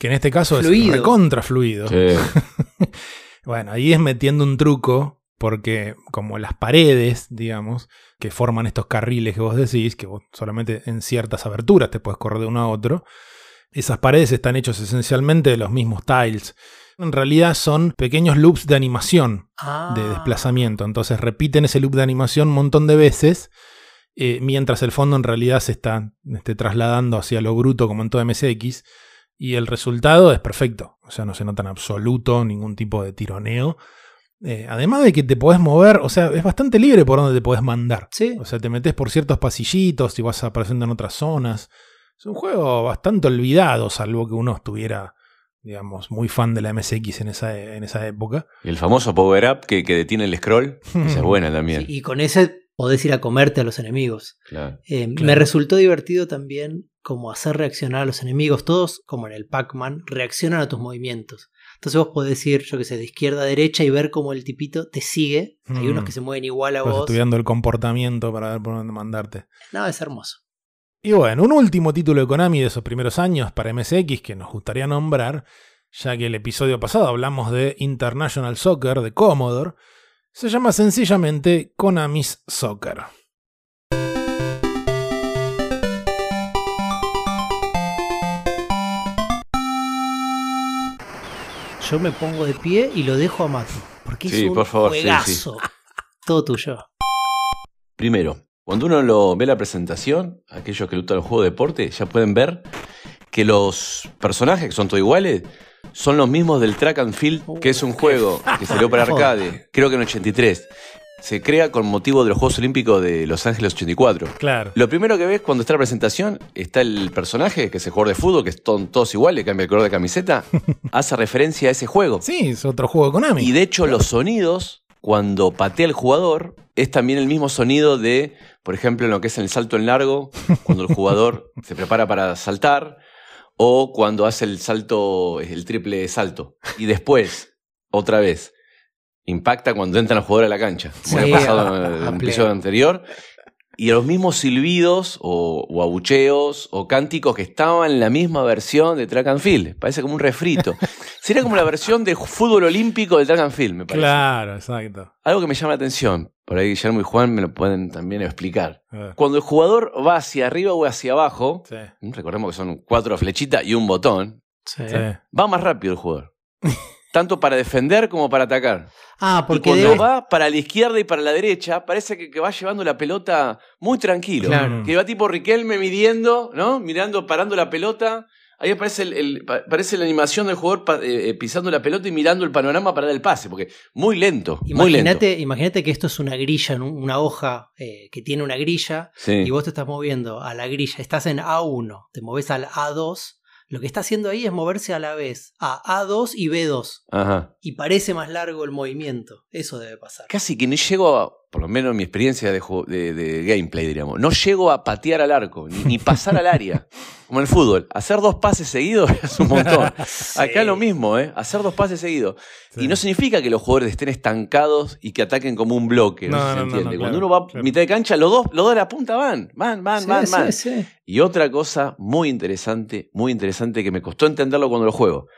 que en este caso Fluido. es recontra fluido. Sí. (laughs) Bueno, ahí es metiendo un truco, porque como las paredes, digamos, que forman estos carriles que vos decís, que vos solamente en ciertas aberturas te puedes correr de uno a otro, esas paredes están hechos esencialmente de los mismos tiles. En realidad son pequeños loops de animación Ah. de desplazamiento. Entonces repiten ese loop de animación un montón de veces, eh, mientras el fondo en realidad se está este, trasladando hacia lo bruto como en todo MSX. Y el resultado es perfecto. O sea, no se nota en absoluto ningún tipo de tironeo. Eh, además de que te podés mover, o sea, es bastante libre por donde te podés mandar. Sí. O sea, te metes por ciertos pasillitos y vas apareciendo en otras zonas. Es un juego bastante olvidado, salvo que uno estuviera, digamos, muy fan de la MSX en esa, en esa época. Y el famoso power up que, que detiene el scroll. (laughs) Esa es buena también. Sí, y con ese podés ir a comerte a los enemigos. Claro. Eh, Claro. Me resultó divertido también como hacer reaccionar a los enemigos. Todos, como en el Pac-Man, reaccionan a tus movimientos. Entonces vos podés ir, yo que sé, de izquierda a derecha y ver cómo el tipito te sigue. Hay Mm. unos que se mueven igual a Vas vos. estudiando el comportamiento para ver por dónde mandarte. No, es hermoso. Y bueno, un último título de Konami de esos primeros años para MSX que nos gustaría nombrar, ya que el episodio pasado hablamos de International Soccer de Commodore, se llama sencillamente Konami's Soccer. Yo me pongo de pie y lo dejo a Matu. Porque Sí, es un por favor, sí, juegazo. Todo tuyo. Primero, cuando uno lo ve la presentación, aquellos que gustan el juego de deporte, ya pueden ver que los personajes, que son todos iguales, son los mismos del Track and Field, que es un juego que salió para arcade, creo que en 83. Se crea con motivo de los Juegos Olímpicos de Los Ángeles 84. Claro. Lo primero que ves cuando está la presentación, está el personaje, que es el jugador de fútbol, que son todos iguales, cambia el color de camiseta, (laughs) hace referencia a ese juego. Sí, es otro juego de Konami. Y de hecho, los sonidos, cuando patea el jugador, es también el mismo sonido de, por ejemplo, en lo que es el salto en largo, cuando el jugador (laughs) se prepara para saltar, o cuando hace el salto, el triple salto. Y después, otra vez, impacta cuando entran los jugadores a la cancha, como Sí, ha pasado a- en el episodio anterior. Y los mismos silbidos o, o abucheos o cánticos que estaban en la misma versión de Track and Field. Parece como un refrito. (laughs) Sería como la versión de fútbol olímpico del Track and Field, me parece. Claro, exacto. Algo que me llama la atención, por ahí Guillermo y Juan me lo pueden también explicar. Cuando el jugador va hacia arriba o hacia abajo, Sí. recordemos que son cuatro flechitas y un botón. Sí. va más rápido el jugador. (laughs) Tanto para defender como para atacar. Ah, Y porque cuando debe- va para la izquierda y para la derecha, parece que, que va llevando la pelota muy tranquilo. Claro. Que va tipo Riquelme midiendo, ¿no? Mirando, parando la pelota. Ahí aparece, el, el- pa- parece la animación del jugador eh, eh, pisando la pelota y mirando el panorama para dar el pase, porque muy lento, muy lento. Imagínate, imagínate que esto es una grilla, una hoja eh, que tiene una grilla Sí. y vos te estás moviendo a la grilla, estás en A1, te moves al A2 Lo que está haciendo ahí es moverse a la vez a A2 y B2. Ajá. Y parece más largo el movimiento. Eso debe pasar. Casi que no llego a, por lo menos en mi experiencia de, ju- de- de gameplay, diríamos, no llego a patear al arco, ni, ni pasar al área. (laughs) Como en el fútbol. Hacer dos pases seguidos (laughs) es un montón. (laughs) Acá lo mismo, ¿eh? Hacer dos pases seguidos. Y no significa que los jugadores estén estancados y que ataquen como un bloque. No, No, se no, entiende. no, Cuando claro, uno va a mitad de cancha, los dos, los dos de la punta van, van, van, Sí, van, sí, van. sí. Y otra cosa muy interesante, muy interesante que me costó entenderlo cuando lo juego.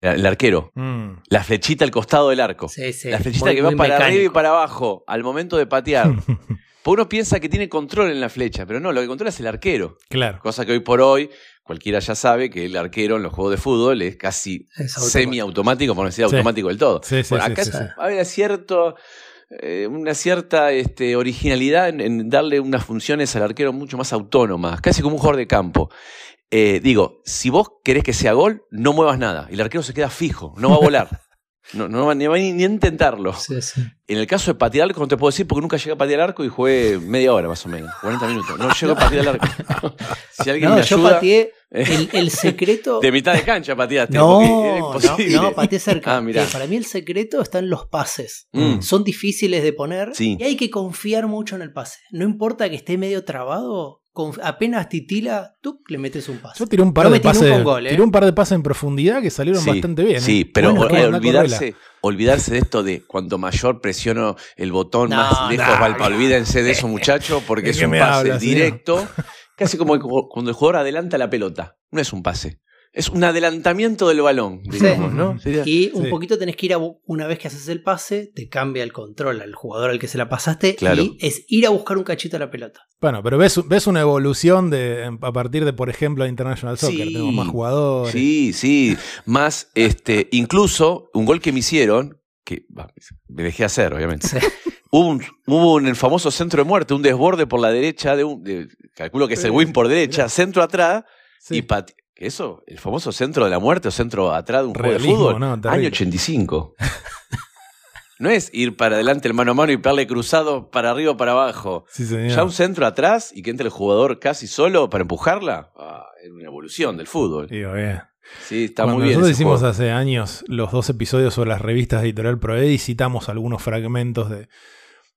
El arquero. Mm. La flechita al costado del arco. Sí, sí. La flechita Muy- que va para arriba y para abajo al momento de patear. (laughs) Porque uno piensa que tiene control en la flecha, pero no, lo que controla es el arquero. Claro. Cosa que hoy por hoy cualquiera ya sabe que el arquero en los juegos de fútbol es casi semi-automático, por no decir Sí. automático del todo. Sí, sí, Bueno, sí, acá sí, es- sí. va a haber cierto, eh, una cierta este, originalidad en, en darle unas funciones al arquero mucho más autónomas, casi como un jugador de campo. Eh, digo, si vos querés que sea gol, no muevas nada. El arquero se queda fijo, no va a volar. (laughs) No, no va ni, va ni- ni a intentarlo. Sí, sí. En el caso de patear arco, no te puedo decir porque nunca llegué a patear arco y jugué media hora más o menos, 40 minutos. No llego a patear arco. (laughs) si alguien No, me yo ayuda. pateé el, el secreto. (laughs) De mitad de cancha pateaste. No, no, no, pateé cerca. Ah, mirá. Eh, Para mí el secreto está en los pases. Mm. Son difíciles de poner Sí. y hay que confiar mucho en el pase. No importa que esté medio trabado, apenas titila, tú le metes un pase. Yo tiré un par No de pases. nunca un gol, ¿eh? tiré un par de pases en profundidad que salieron Sí, bastante bien. Sí, ¿eh? pero Bueno, ol- olvidarse, olvidarse de esto de cuanto mayor presiono el botón, No, más lejos no, va el Olvídense de eso, muchachos, porque ¿De es un me pase hablas, señor? directo. Casi como cuando el jugador adelanta la pelota. No es un pase. Es un adelantamiento del balón, digamos, ¿no? Sería- Y un Sí. poquito tenés que ir a, una vez que haces el pase, te cambia el control al jugador al que se la pasaste Claro. y es ir a buscar un cachito a la pelota. Bueno, pero ves, ves una evolución de, a partir de, por ejemplo, International Soccer. Sí. Tenemos más jugadores. Sí, sí. Más, este, incluso un gol que me hicieron, que bah, me dejé hacer, obviamente. Hubo, un, hubo en el famoso centro de muerte, un desborde por la derecha, de un, de- calculo que es el win por derecha, centro atrás, Sí. y pati- Eso, el famoso centro de la muerte o centro atrás de un juego de Realismo, fútbol. ¿no? Año 85. (laughs) no es ir para adelante el mano a mano y pegarle cruzado para arriba o para abajo. Sí, señor. Ya un centro atrás y que entre el jugador casi solo para empujarla. Ah, es una evolución del fútbol. Digo, bien. Sí, está Cuando muy bien. Nosotros hicimos juego. hace años los dos episodios sobre las revistas de Editorial Proed y citamos algunos fragmentos de,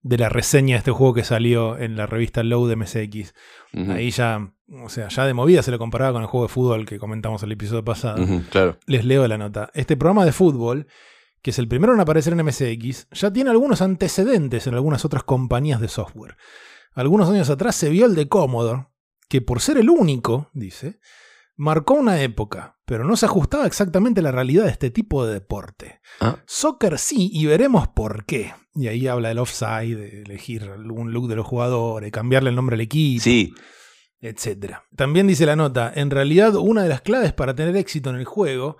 de la reseña de este juego que salió en la revista Low de MSX. Ahí ya, o sea, ya de movida se lo comparaba con el juego de fútbol que comentamos el episodio pasado. Claro. Les leo la nota. Este programa de fútbol, que es el primero en aparecer en MSX, ya tiene algunos antecedentes en algunas otras compañías de software. Algunos años atrás se vio el de Commodore, que por ser el único, dice, marcó una época, pero no se ajustaba exactamente a la realidad de este tipo de deporte. Ah. Soccer sí, y veremos por qué. Y ahí habla del offside, de elegir algún look de los jugadores, cambiarle el nombre al equipo Sí, etc. También dice la nota, en realidad una de las claves para tener éxito en el juego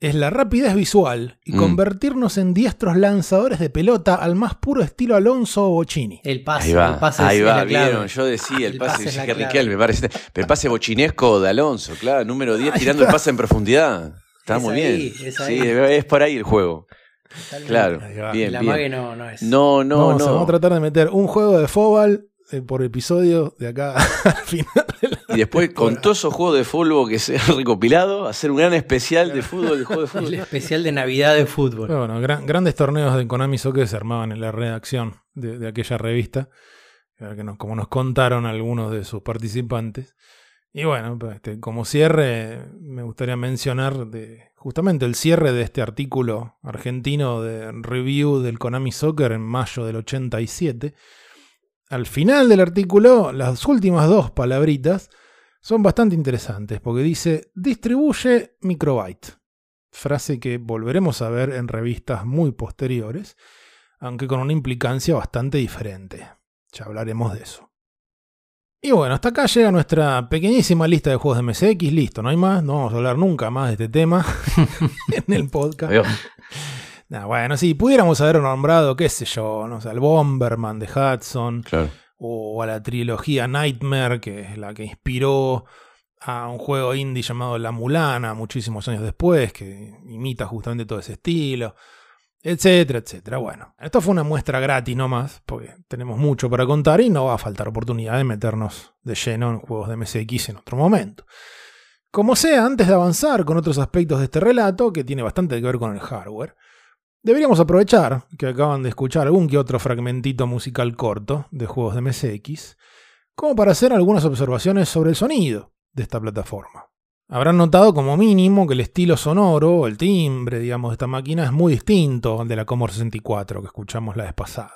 es la rapidez visual y Mm. convertirnos en diestros lanzadores de pelota al más puro estilo Alonso o Bocini. El pase, ahí va. el pase ahí es va, la clave. vieron. Yo decía, el, El pase, pase es clave. Riquelme, me parece. El pase bochinesco de Alonso, claro, número 10, (laughs) tirando el pase en profundidad. Está Es muy ahí, bien. es sí, es por ahí el juego. Totalmente. Claro, bien, la bien. mague no, no es. No, no, vamos, a- no. vamos a tratar de meter un juego de Fobal eh, por episodio de acá (laughs) al final. de la- Y después, con todos esos juegos de fútbol que se han recopilado, hacer un gran especial de fútbol, de juego de (laughs) El fútbol. especial de Navidad de fútbol. Pero bueno, gran- grandes torneos de Konami Soccer se armaban en la redacción de, de aquella revista, eh, que nos- como nos contaron algunos de sus participantes. Y bueno, pues, este, como cierre, me gustaría mencionar de, justamente el cierre de este artículo argentino de review del Konami Soccer en mayo del 87. Al final del artículo, las últimas dos palabritas son bastante interesantes, porque dice, distribuye microbyte frase que volveremos a ver en revistas muy posteriores, aunque con una implicancia bastante diferente. Ya hablaremos de eso. Y bueno, hasta acá llega nuestra pequeñísima lista de juegos de MSX, listo, no hay más, no vamos a hablar nunca más de este tema (laughs) en el podcast. Adiós. Nah, bueno, si pudiéramos haber nombrado, qué sé yo, no sé, al Bomberman de Hudson, Claro. o a la trilogía Nightmare, que es la que inspiró a un juego indie llamado La Mulana muchísimos años después, que imita justamente todo ese estilo, etcétera, etcétera. Bueno, esto fue una muestra gratis nomás, porque tenemos mucho para contar y no va a faltar oportunidad de meternos de lleno en juegos de MSX en otro momento. Como sea, antes de avanzar con otros aspectos de este relato, que tiene bastante que ver con el hardware, deberíamos aprovechar que acaban de escuchar algún que otro fragmentito musical corto de juegos de MSX, como para hacer algunas observaciones sobre el sonido de esta plataforma. Habrán notado como mínimo que el estilo sonoro, el timbre, digamos, de esta máquina es muy distinto al de la Commodore 64 que escuchamos la vez pasada.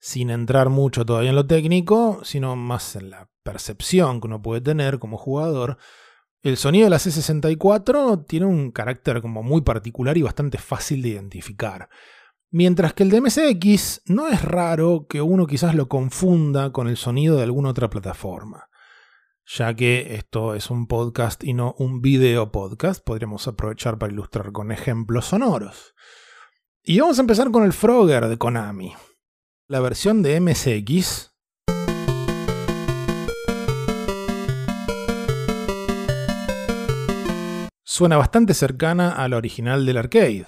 Sin entrar mucho todavía en lo técnico, sino más en la percepción que uno puede tener como jugador, el sonido de la C64 tiene un carácter como muy particular y bastante fácil de identificar. Mientras que el de MSX no es raro que uno quizás lo confunda con el sonido de alguna otra plataforma. Ya que esto es un podcast y no un video podcast, podríamos aprovechar para ilustrar con ejemplos sonoros. Y vamos a empezar con el Frogger de Konami. La versión de MSX suena bastante cercana a la original del arcade.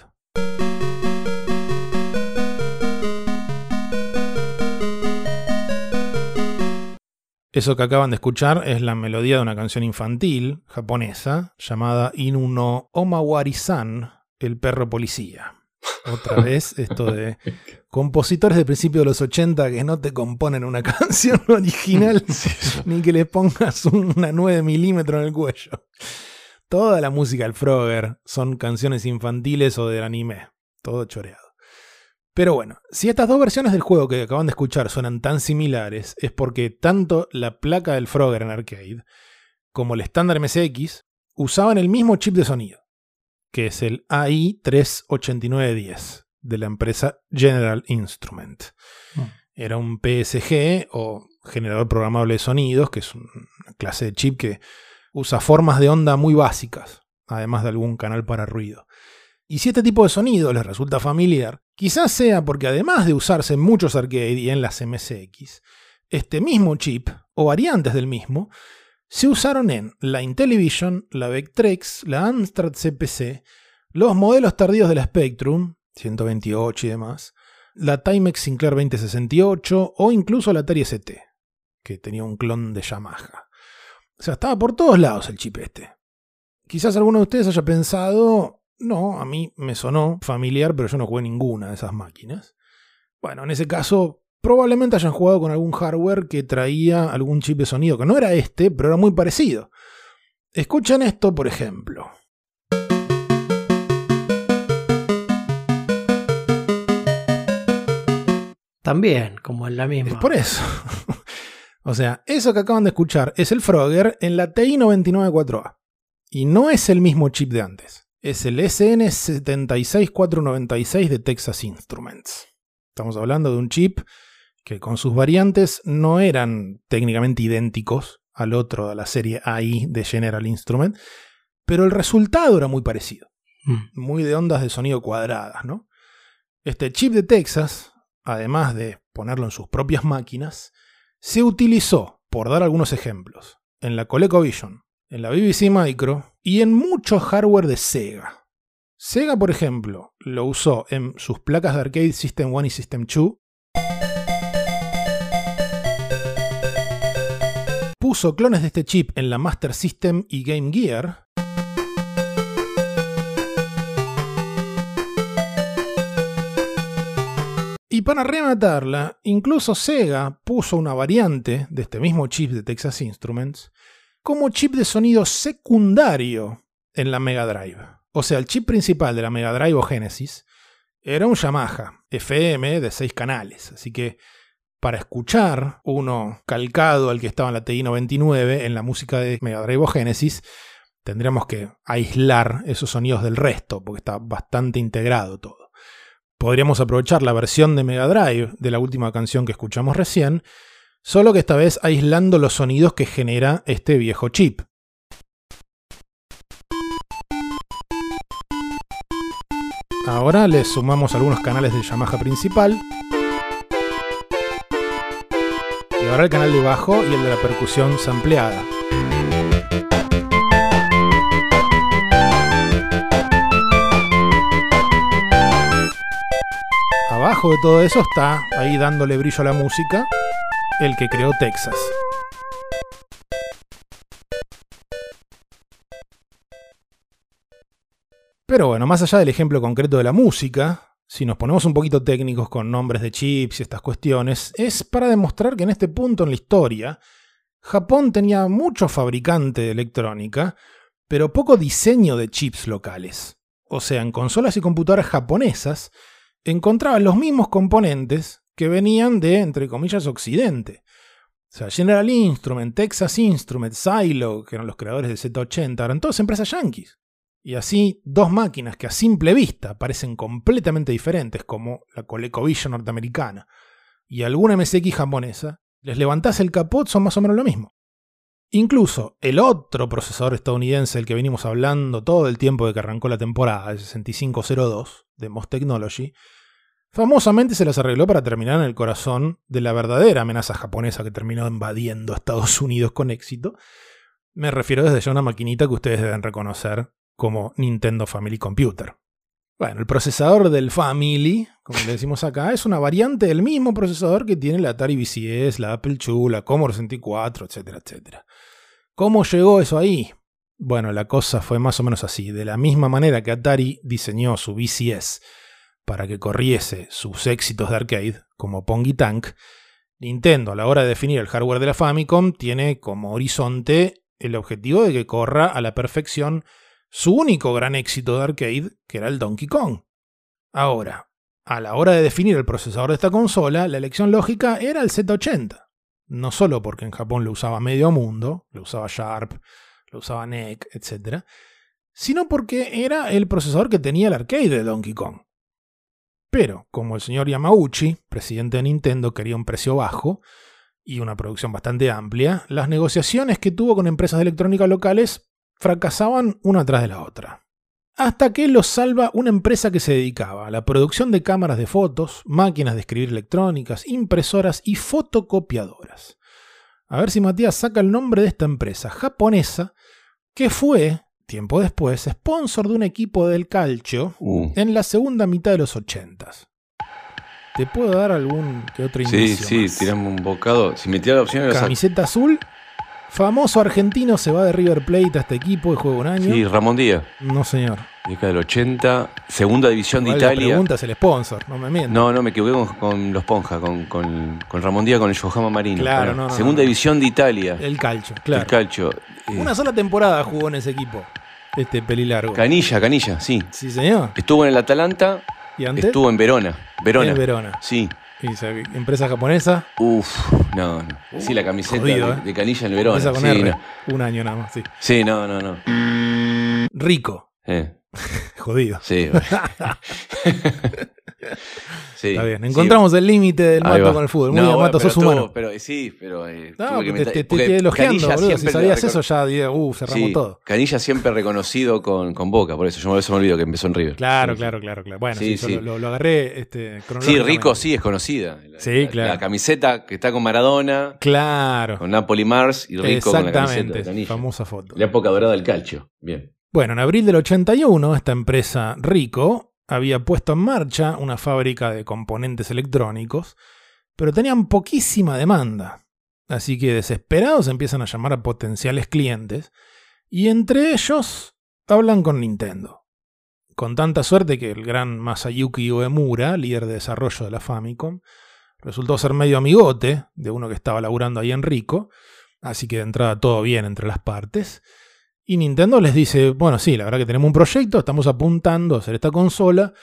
Eso que acaban de escuchar es la melodía de una canción infantil japonesa llamada Inu no Omawari-san, el perro policía. Otra (laughs) vez, esto de compositores de principio de los 80 que no te componen una (laughs) canción original ni que le pongas una 9 milímetros en el cuello. Toda la música del Frogger son canciones infantiles o del anime. Todo choreado. Pero bueno, si estas dos versiones del juego que acaban de escuchar suenan tan similares, es porque tanto la placa del Frogger en arcade como el estándar MSX usaban el mismo chip de sonido, que es el AI38910 de la empresa General Instrument. Era un PSG o generador programable de sonidos, que es una clase de chip que usa formas de onda muy básicas, además de algún canal para ruido. Y si este tipo de sonido les resulta familiar, quizás sea porque además de usarse en muchos arcade y en las MSX, este mismo chip, o variantes del mismo, se usaron en la Intellivision, la Vectrex, la Amstrad CPC, los modelos tardíos de la Spectrum, 128 y demás, la Timex Sinclair 2068 o incluso la Atari ST, que tenía un clon de Yamaha. O sea, estaba por todos lados el chip este. Quizás alguno de ustedes haya pensado, no, a mí me sonó familiar, pero yo no jugué ninguna de esas máquinas. Bueno, en ese caso, probablemente hayan jugado con algún hardware que traía algún chip de sonido, que no era este, pero era muy parecido. Escuchen esto, por ejemplo. También, como en la misma. Es por eso. (laughs) o sea, eso que acaban de escuchar es el Frogger en la TI 994A. Y no es el mismo chip de antes es el SN76496 de Texas Instruments. Estamos hablando de un chip que con sus variantes no eran técnicamente idénticos al otro de la serie AI de General Instrument, pero el resultado era muy parecido. Mm. Muy de ondas de sonido cuadradas, ¿no? Este chip de Texas, además de ponerlo en sus propias máquinas, se utilizó, por dar algunos ejemplos, en la ColecoVision, en la BBC Micro y en mucho hardware de Sega. Sega, por ejemplo, lo usó en sus placas de arcade System 1 y System 2. Puso clones de este chip en la Master System y Game Gear. Para rematarla, incluso Sega puso una variante de este mismo chip de Texas Instruments como chip de sonido secundario en la Mega Drive. O sea, el chip principal de la Mega Drive o Genesis era un Yamaha FM de 6 canales. Así que para escuchar uno calcado al que estaba en la TI 99 en la música de Mega Drive o Genesis, tendríamos que aislar esos sonidos del resto, porque está bastante integrado todo. Podríamos aprovechar la versión de Mega Drive de la última canción que escuchamos recién solo que esta vez aislando los sonidos que genera este viejo chip. Ahora le sumamos algunos canales del Yamaha principal. Y ahora el canal de bajo y el de la percusión sampleada. Abajo de todo eso está ahí dándole brillo a la música el que creó Texas. Pero bueno, más allá del ejemplo concreto de la música, si nos ponemos un poquito técnicos con nombres de chips y estas cuestiones, es para demostrar que en este punto en la historia, Japón tenía mucho fabricante de electrónica, pero poco diseño de chips locales. O sea, en consolas y computadoras japonesas encontraban los mismos componentes que venían de, entre comillas, Occidente. O sea, General Instrument, Texas Instruments, Silo, que eran los creadores de Z80, eran todas empresas yankees. Y así, dos máquinas que a simple vista parecen completamente diferentes, como la ColecoVision norteamericana y alguna MSX japonesa, les levantás el capot, son más o menos lo mismo. Incluso el otro procesador estadounidense, el que venimos hablando todo el tiempo de que arrancó la temporada, el 6502 de MOS Technology, famosamente se las arregló para terminar en el corazón de la verdadera amenaza japonesa que terminó invadiendo Estados Unidos con éxito. Me refiero desde ya a una maquinita que ustedes deben reconocer como Nintendo Family Computer. Bueno, el procesador del Family, como le decimos acá, es una variante del mismo procesador que tiene la Atari VCS, la Apple II, la Commodore 64, etcétera, etcétera. ¿Cómo llegó eso ahí? Bueno, la cosa fue más o menos así. De la misma manera que Atari diseñó su VCS para que corriese sus éxitos de arcade, como Pongy Tank, Nintendo a la hora de definir el hardware de la Famicom tiene como horizonte el objetivo de que corra a la perfección su único gran éxito de arcade, que era el Donkey Kong. Ahora, a la hora de definir el procesador de esta consola, la elección lógica era el Z80. No solo porque en Japón lo usaba medio mundo, lo usaba Sharp, lo usaba NEC, etc., sino porque era el procesador que tenía el arcade de Donkey Kong. Pero, como el señor Yamauchi, presidente de Nintendo, quería un precio bajo y una producción bastante amplia, las negociaciones que tuvo con empresas de electrónica locales fracasaban una tras de la otra. Hasta que los salva una empresa que se dedicaba a la producción de cámaras de fotos, máquinas de escribir electrónicas, impresoras y fotocopiadoras. A ver si Matías saca el nombre de esta empresa japonesa que fue, tiempo después, sponsor de un equipo del calcio Uh. en la segunda mitad de los ochentas. ¿Te puedo dar algún que otro Sí, indicio? sí, tirame un bocado. Si me tira la opción, Camiseta azul, famoso argentino se va de River Plate a este equipo y juega un año. Sí, Ramón Díaz. No, señor. Década del 80. Segunda división de Igual la Italia. pregunta es el sponsor, no me mientas. No, no, me equivoqué con, los Ponja, con, con, con Ramón Díaz, con el Yohama Marino. Claro, no, no, Segunda no. división de Italia. El calcio, claro. El calcio. Eh, Una sola temporada jugó en ese equipo. Este pelilargo. Canilla, Canilla, sí. Sí, señor. Estuvo en el Atalanta. ¿Y antes? Estuvo en Verona. Verona. En Verona. Sí. Y empresa japonesa. Uf, no, no. Sí, la camiseta Jodido, de, ¿eh? de Canilla en Verona. Con sí, R. no. Un año nada más, sí. Sí, no, no, no. Rico. Eh, (laughs) Jodido. sí. (laughs) Sí, Está bien. sí. Encontramos el límite del Ahí mato va. con el fútbol. Muy No, bien, bueno, Mato, pero sos estuvo- humano. Pero eh, sí, pero. eh, No, que te, te- te elogiando, Canilla boludo. Si siempre sabías eso ya, uh, cerramos Sí, todo. Canilla siempre reconocido con, con Boca, por eso yo a veces me olvido que empezó en River. Claro, claro, claro, claro. Bueno, Sí, sí, yo. Lo, lo- lo agarré este, Sí. Rico sí es conocida. La- Sí, la- claro. La camiseta que está con Maradona, Claro. con Napoli Mars y Rico con la camiseta Exactamente. de Canilla. Famosa foto. La época dorada del calcio. Bien. Bueno, en abril del 81, esta empresa Rico había puesto en marcha una fábrica de componentes electrónicos, pero tenían poquísima demanda. Así que desesperados empiezan a llamar a potenciales clientes y entre ellos hablan con Nintendo. Con tanta suerte que el gran Masayuki Uemura, líder de desarrollo de la Famicom, resultó ser medio amigote de uno que estaba laburando ahí en Rico, así que de entrada todo bien entre las partes. Y Nintendo les dice, bueno, sí, la verdad que tenemos un proyecto, estamos apuntando a hacer esta consola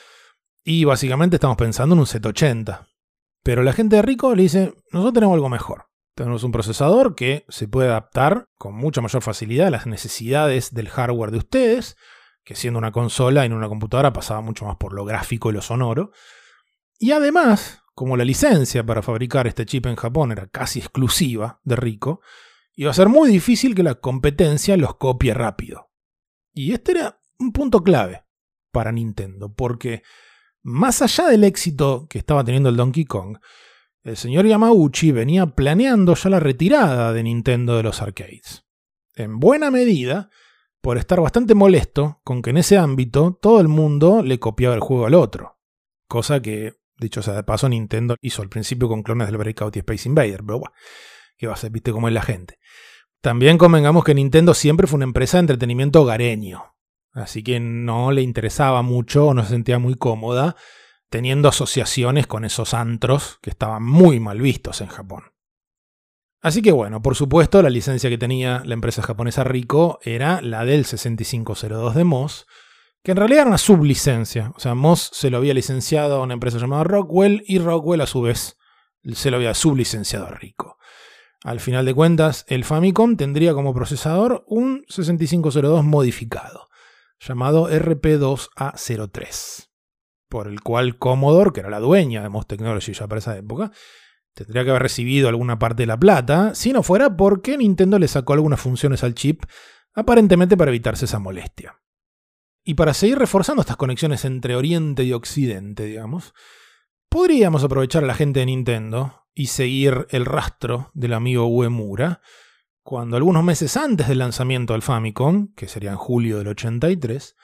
y básicamente estamos pensando en un Z80. Pero la gente de Rico le dice, nosotros tenemos algo mejor. Tenemos un procesador que se puede adaptar con mucha mayor facilidad a las necesidades del hardware de ustedes, que siendo una consola en una computadora pasaba mucho más por lo gráfico y lo sonoro. Y además, como la licencia para fabricar este chip en Japón era casi exclusiva de Rico, iba a ser muy difícil que la competencia los copie rápido. Y este era un punto clave para Nintendo, porque más allá del éxito que estaba teniendo el Donkey Kong, el señor Yamauchi venía planeando ya la retirada de Nintendo de los arcades. En buena medida, por estar bastante molesto con que en ese ámbito todo el mundo le copiaba el juego al otro. Cosa que, dicho sea de paso, Nintendo hizo al principio con clones del Breakout y Space Invader, pero bueno, ¿qué va a ser? ¿Viste cómo es la gente? También convengamos que Nintendo siempre fue una empresa de entretenimiento hogareño. Así que no le interesaba mucho, no se sentía muy cómoda teniendo asociaciones con esos antros que estaban muy mal vistos en Japón. Así que bueno, por supuesto, la licencia que tenía la empresa japonesa Rico era la del 6502 de Moss, que en realidad era una sublicencia. O sea, Moss se lo había licenciado a una empresa llamada Rockwell y Rockwell a su vez se lo había sublicenciado a Rico. Al final de cuentas, el Famicom tendría como procesador un 6502 modificado, llamado RP2A03, por el cual Commodore, que era la dueña de Moss Technology ya para esa época, Tendría que haber recibido alguna parte de la plata, si no fuera porque Nintendo le sacó algunas funciones al chip, aparentemente para evitarse esa molestia. Y para seguir reforzando estas conexiones entre Oriente y Occidente, digamos, podríamos aprovechar a la gente de Nintendo y seguir el rastro del amigo Uemura, cuando algunos meses antes del lanzamiento del Famicom, que sería en julio del 83,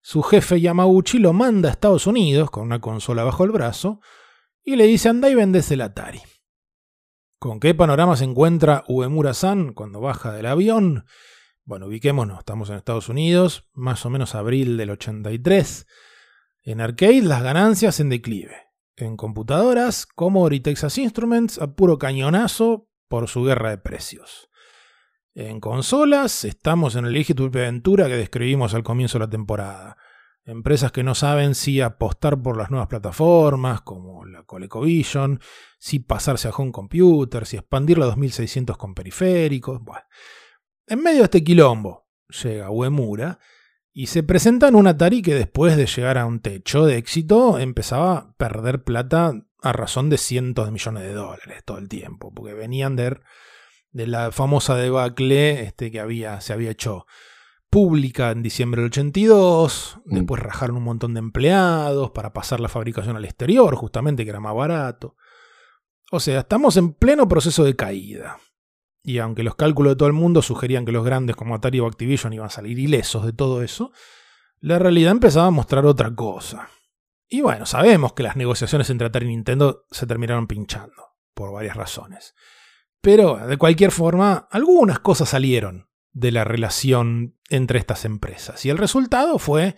su jefe Yamauchi lo manda a Estados Unidos con una consola bajo el brazo y le dice anda y vendes el Atari. ¿Con qué panorama se encuentra Uemura-san cuando baja del avión? Bueno, ubiquémonos, estamos en Estados Unidos, más o menos abril del 83. En arcade las ganancias en declive. En computadoras, Commodore y Texas Instruments a puro cañonazo por su guerra de precios. En consolas estamos en el eje aventura que describimos al comienzo de la temporada. Empresas que no saben si apostar por las nuevas plataformas, como la ColecoVision, si pasarse a Home Computer, si expandir la 2600 con periféricos. En medio de este quilombo llega Uemura y se presenta en un Atari que después de llegar a un techo de éxito empezaba a perder plata a razón de cientos de millones de dólares todo el tiempo, porque venían de, de la famosa debacle este, que había, se había hecho pública en diciembre del 82, Mm. después rajaron un montón de empleados para pasar la fabricación al exterior, justamente que era más barato. O sea, estamos en pleno proceso de caída. Y aunque los cálculos de todo el mundo sugerían que los grandes como Atari o Activision iban a salir ilesos de todo eso, la realidad empezaba a mostrar otra cosa. Y bueno, sabemos que las negociaciones entre Atari y Nintendo se terminaron pinchando, por varias razones. Pero, de cualquier forma, algunas cosas salieron de la relación entre estas empresas. Y el resultado fue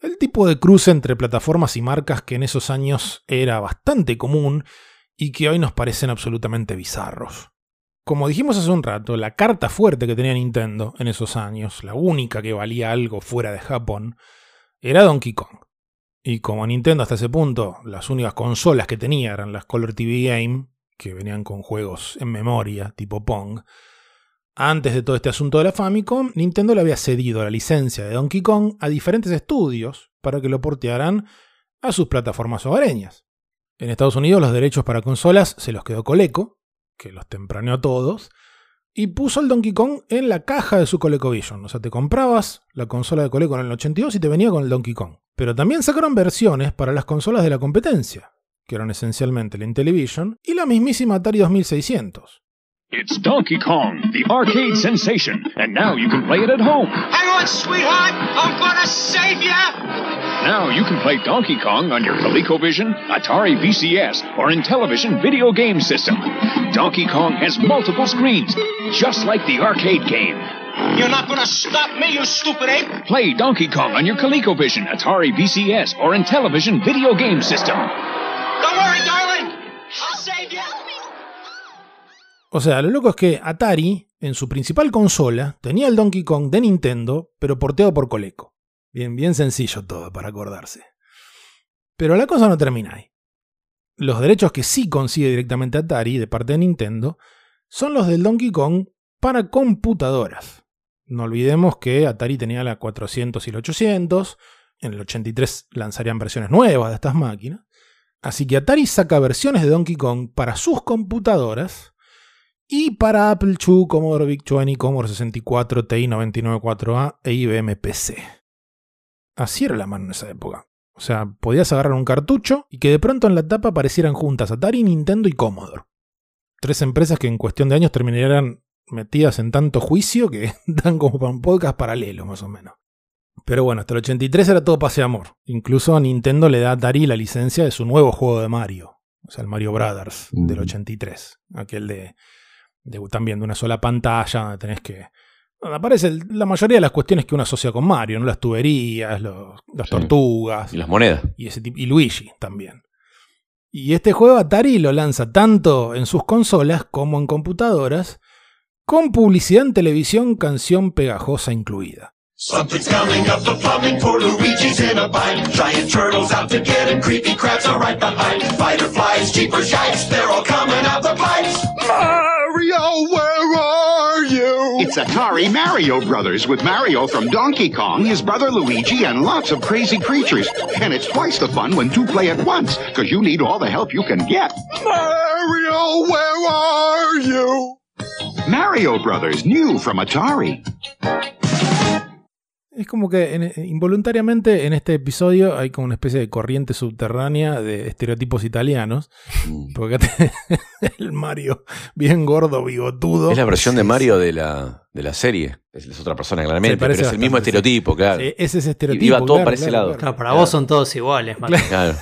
el tipo de cruce entre plataformas y marcas que en esos años era bastante común y que hoy nos parecen absolutamente bizarros. Como dijimos hace un rato, la carta fuerte que tenía Nintendo en esos años, la única que valía algo fuera de Japón, era Donkey Kong. Y como Nintendo hasta ese punto, las únicas consolas que tenía eran las Color TV Game, que venían con juegos en memoria, tipo Pong, antes de todo este asunto de la Famicom, Nintendo le había cedido la licencia de Donkey Kong a diferentes estudios para que lo portearan a sus plataformas hogareñas. En Estados Unidos los derechos para consolas se los quedó Coleco, que los tempraneó a todos, y puso el Donkey Kong en la caja de su ColecoVision. O sea, te comprabas la consola de Coleco en el 82 y te venía con el Donkey Kong. Pero también sacaron versiones para las consolas de la competencia, que eran esencialmente la Intellivision y la mismísima Atari 2600. It's Donkey Kong, the arcade sensation, and now you can play it at home. Hang on, sweetheart! I'm gonna save ya! Now you can play Donkey Kong on your ColecoVision, Atari VCS, or Intellivision video game system. Donkey Kong has multiple screens, just like the arcade game. You're not gonna stop me, you stupid ape! Play Donkey Kong on your ColecoVision, Atari VCS, or Intellivision video game system. Don't worry, darling! I'll save ya! O sea, lo loco es que Atari, en su principal consola, tenía el Donkey Kong de Nintendo, pero porteado por Coleco. Bien, bien sencillo todo para acordarse. Pero la cosa no termina ahí. Los derechos que sí consigue directamente Atari de parte de Nintendo son los del Donkey Kong para computadoras. No olvidemos que Atari tenía la 400 y la 800, en el 83 lanzarían versiones nuevas de estas máquinas. Así que Atari saca versiones de Donkey Kong para sus computadoras y para Apple II, Commodore VIC-20, Commodore 64, TI 994A e IBM PC. Así era la mano en esa época. O sea, podías agarrar un cartucho y que de pronto en la tapa aparecieran juntas Atari, Nintendo y Commodore. Tres empresas que en cuestión de años terminarían metidas en tanto juicio que (laughs) dan como para un podcast paralelo, más o menos. Pero bueno, hasta el 83 era todo pase amor. Incluso a Nintendo le da a Atari la licencia de su nuevo juego de Mario. O sea, el Mario Brothers del 83. Aquel de, de también de una sola pantalla donde tenés que donde aparece la mayoría de las cuestiones que uno asocia con Mario, ¿no? Las tuberías, los- las tortugas. Y las monedas. Y, ese tipo- y Luigi también. Y este juego Atari lo lanza tanto en sus consolas como en computadoras, con publicidad en televisión, canción pegajosa incluida. Something's coming up the plumbing, poor Luigi's in a bind. Giant turtles out to get him, creepy crabs are right behind. Fighter flies, jeepers shikes, they're all coming out the pipes. Mario, where are you? It's Atari Mario Brothers with Mario from Donkey Kong, his brother Luigi, and lots of crazy creatures. And it's twice the fun when two play at once, because you need all the help you can get. Mario, where are you? Mario Brothers, new from Atari. Es como que en- involuntariamente en este episodio hay como una especie de corriente subterránea de estereotipos italianos. Porque acá tenés (laughs) el Mario bien gordo, bigotudo. Es la versión de Mario de la, de la serie. Es, es otra persona, claramente. Pero es el mismo estereotipo, claro. Sí, es ese estereotipo, Y Iba todo claro, para ese claro, lado. Claro, para vos son todos iguales, Mato. Claro.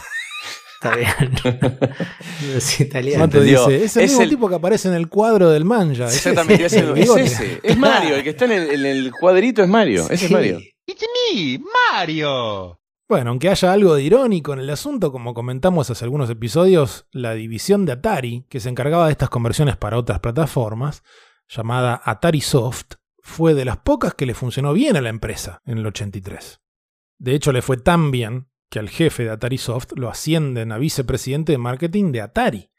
Está bien. (laughs) es italiano. Mato entendió. dice, es el Es mismo el- tipo que aparece en el cuadro del manja. Exactamente, es, (laughs) el- es ese. Es Mario, el que está en el, en el cuadrito es Mario. Ese es Mario. It's me, Mario. Bueno, aunque haya algo de irónico en el asunto, como comentamos hace algunos episodios, la división de Atari, que se encargaba de estas conversiones para otras plataformas, llamada Atari Soft, fue de las pocas que le funcionó bien a la empresa en el 83. De hecho, le fue tan bien que al jefe de Atari Soft lo ascienden a vicepresidente de marketing de Atari.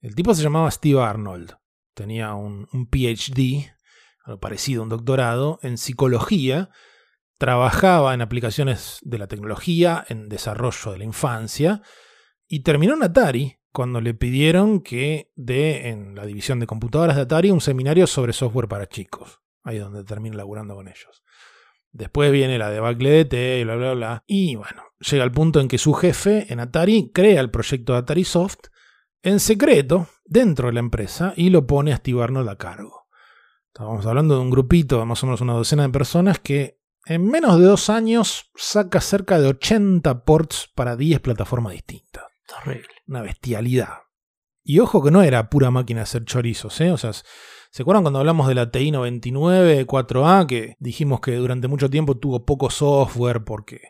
El tipo se llamaba Steve Arnold. Tenía un, PhD, algo parecido a un doctorado, en psicología. Trabajaba en aplicaciones de la tecnología, en desarrollo de la infancia. Y terminó en Atari cuando le pidieron que dé en la división de computadoras de Atari un seminario sobre software para chicos. Ahí es donde termina laburando con ellos. Después viene la debacle de T y bla, bla, bla. Y bueno, llega el punto en que su jefe en Atari crea el proyecto de Atari Soft en secreto dentro de la empresa y lo pone a Steve Arnold a cargo. Estábamos hablando de un grupito de más o menos una docena de personas que en menos de dos años saca cerca de 80 ports para 10 plataformas distintas. Horrible. Una bestialidad. Y ojo que no era pura máquina de hacer chorizos, ¿eh? O sea, ¿se acuerdan cuando hablamos de la TI 99 4A? Que dijimos que durante mucho tiempo tuvo poco software porque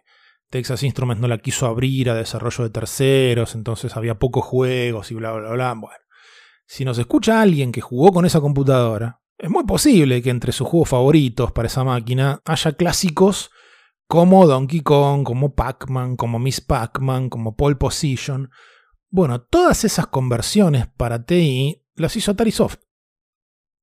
Texas Instruments no la quiso abrir a desarrollo de terceros, entonces había pocos juegos y bla, bla, bla. Bueno, si nos escucha alguien que jugó con esa computadora, es muy posible que entre sus juegos favoritos para esa máquina haya clásicos como Donkey Kong, como Pac-Man, como Miss Pac-Man, como Pole Position. Bueno, todas esas conversiones para TI las hizo Atari Soft.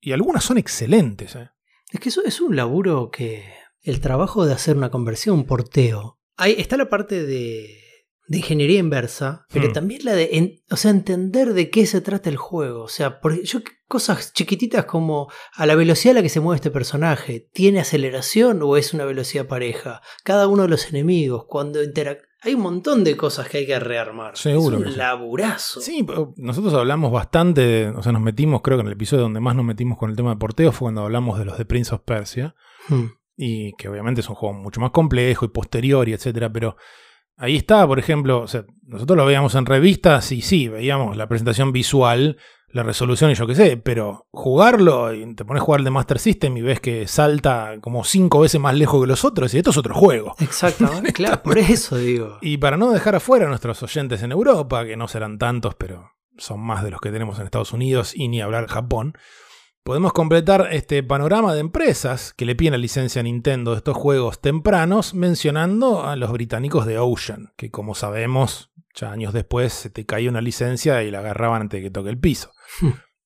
Y algunas son excelentes. ¿eh? Es que eso es un laburo que. El trabajo de hacer una conversión, un porteo. Ahí está la parte de, de ingeniería inversa, pero Hmm. también la de. en- o sea, entender de qué se trata el juego. O sea, porque yo cosas chiquititas como a la velocidad a la que se mueve este personaje, ¿tiene aceleración o es una velocidad pareja? Cada uno de los enemigos, cuando interac Hay un montón de cosas que hay que rearmar. Seguro Es un laburazo. Sí, nosotros hablamos bastante, o sea, nos metimos, creo que en el episodio donde más nos metimos con el tema de porteo fue cuando hablamos de los de Prince of Persia. Hmm. y que obviamente es un juego mucho más complejo y posterior y etcétera, pero ahí está, por ejemplo, o sea, nosotros lo veíamos en revistas y sí, veíamos la presentación visual, la resolución y yo qué sé, pero jugarlo y te pones a jugar el de Master System y ves que salta como cinco veces más lejos que los otros y esto es otro juego. Exactamente, (laughs) claro, por eso digo. Y para no dejar afuera a nuestros oyentes en Europa, que no serán tantos, pero son más de los que tenemos en Estados Unidos y ni hablar Japón, podemos completar este panorama de empresas que le piden la licencia a Nintendo de estos juegos tempranos mencionando a los británicos de Ocean, que como sabemos, ya años después se te caía una licencia y la agarraban antes de que toque el piso.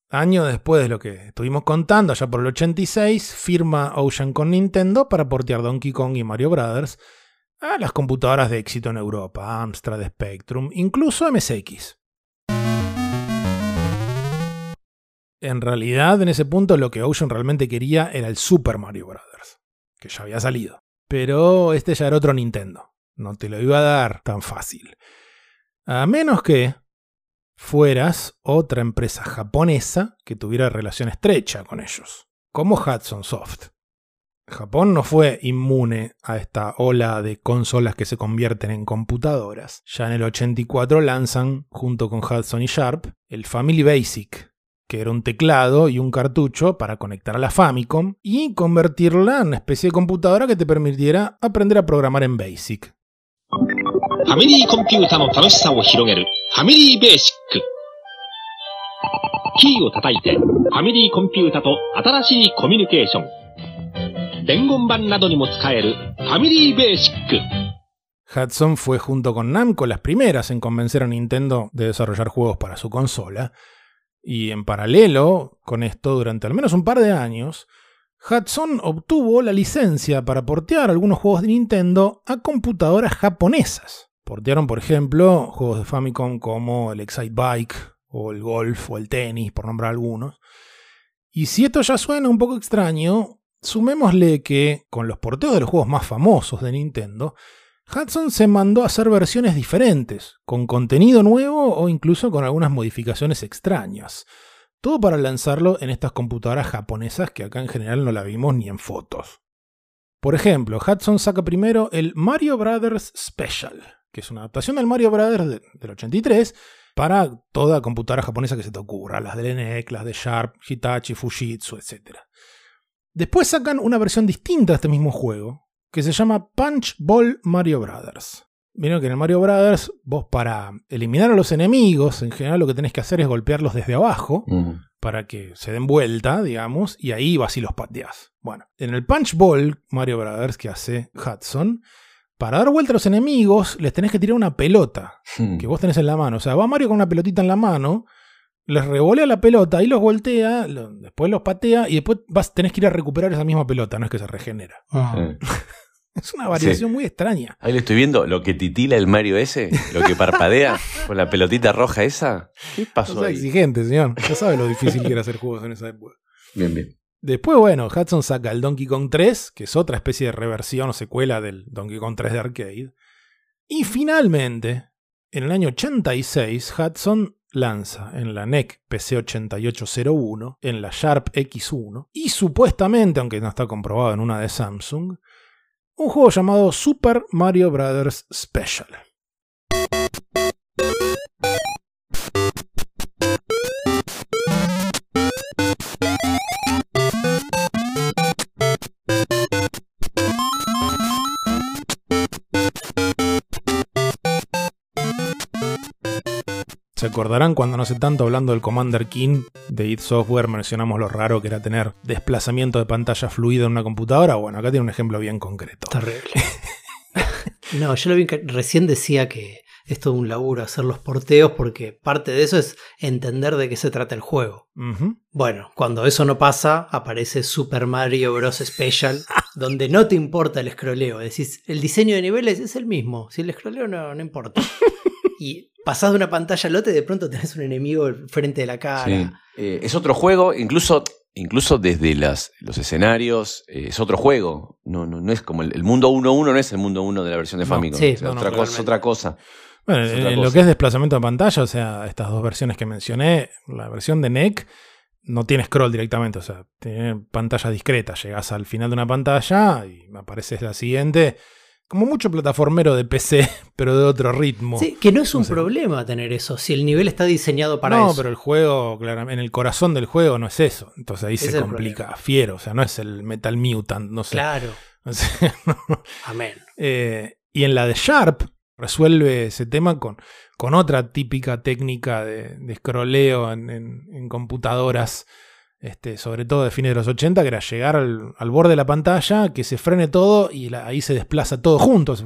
Años después de lo que estuvimos contando, allá por el 86, firma Ocean con Nintendo para portear Donkey Kong y Mario Brothers a las computadoras de éxito en Europa, Amstrad Spectrum, incluso MSX. En realidad, en ese punto, lo que Ocean realmente quería era el Super Mario Brothers, que ya había salido. Pero este ya era otro Nintendo. No te lo iba a dar tan fácil. A menos que fueras otra empresa japonesa que tuviera relación estrecha con ellos, como Hudson Soft. Japón no fue inmune a esta ola de consolas que se convierten en computadoras. Ya en el 84 lanzan, junto con Hudson y Sharp, el Family Basic, que era un teclado y un cartucho para conectar a la Famicom y convertirla en una especie de computadora que te permitiera aprender a programar en BASIC. Hudson fue junto con Namco las primeras en convencer a Nintendo de desarrollar juegos para su consola, y en paralelo con esto, durante al menos un par de años, Hudson obtuvo la licencia para portear algunos juegos de Nintendo a computadoras japonesas. Portearon, por ejemplo, juegos de Famicom como el Excite Bike, o el Golf, o el Tenis, por nombrar algunos. Y si esto ya suena un poco extraño, sumémosle que, con los porteos de los juegos más famosos de Nintendo, Hudson se mandó a hacer versiones diferentes, con contenido nuevo o incluso con algunas modificaciones extrañas. Todo para lanzarlo en estas computadoras japonesas que acá en general no la vimos ni en fotos. Por ejemplo, Hudson saca primero el Mario Brothers Special, que es una adaptación del Mario Brothers de- del 83 para toda computadora japonesa que se te ocurra, las del NEC, las de Sharp, Hitachi, Fujitsu, etc. Después sacan una versión distinta de este mismo juego, que se llama Punch Ball Mario Brothers. Vieron que en el Mario Brothers, vos para eliminar a los enemigos, en general lo que tenés que hacer es golpearlos desde abajo para que se den vuelta, digamos, y ahí vas y los pateás. Bueno, en el Punch Ball Mario Brothers que hace Hudson, para dar vuelta a los enemigos les tenés que tirar una pelota que vos tenés en la mano. O sea, va Mario con una pelotita en la mano, les revolea la pelota y los voltea, lo- después los patea y después vas, tenés que ir a recuperar esa misma pelota, no es que se regenera. (laughs) Es una variación Sí. muy extraña. Ahí le estoy viendo lo que titila el Mario ese, lo que parpadea (laughs) con la pelotita roja esa. ¿Qué pasó No sea ahí? exigente, señor. Ya sabe lo difícil que era hacer juegos en esa época. Bien, bien. Después, bueno, Hudson saca el Donkey Kong 3, que es otra especie de reversión o secuela del Donkey Kong 3 de arcade. Y finalmente, en el año 86, Hudson lanza en la NEC PC8801, en la Sharp X1, y supuestamente, aunque no está comprobado en una de Samsung, un juego llamado Super Mario Bros. Special. Se acordarán cuando no hace tanto hablando del Commander King de id Software mencionamos lo raro que era tener desplazamiento de pantalla fluido en una computadora. Bueno, acá tiene un ejemplo bien concreto. Terrible. (laughs) (laughs) No, yo lo vi que recién decía que es todo un laburo hacer los porteos porque parte de eso es entender de qué se trata el juego. Bueno, cuando eso no pasa, aparece Super Mario Bros. Special, (laughs) donde no te importa el escroleo. Decís, el diseño de niveles es el mismo. Si el escroleo no, no importa. Y pasás de una pantalla al otro y de pronto tenés un enemigo frente de la cara. Sí. Eh, es otro juego, incluso, incluso desde las, los escenarios, eh, es otro juego. No, no, no es como el, el mundo 1.1 no es el mundo 1 de la versión de No, Famicom. sí, O sea, no, no, otra, cosa, es totalmente. otra cosa. Bueno, Es en, otra en lo cosa. que es desplazamiento de pantalla, o sea, estas dos versiones que mencioné, la versión de NEC no tiene scroll directamente, o sea, tiene pantalla discreta. Llegás al final de una pantalla y aparece la siguiente. Como mucho plataformero de PC, (laughs) pero de otro ritmo. Sí, que no es un No sé. problema tener eso, si el nivel está diseñado para no, eso. pero el juego, claramente, en el corazón del juego no es eso. Entonces ahí se complica. Fiero, o sea, no es el Metal Mutant, no sé. Claro. (laughs) O sea, no. Amén. Eh, y en la de Sharp resuelve ese tema con, con otra típica técnica de, de scrolleo en, en- en computadoras, este, sobre todo de fines de los 80, que era llegar al, al borde de la pantalla, que se frene todo y ahí se desplaza todo juntos,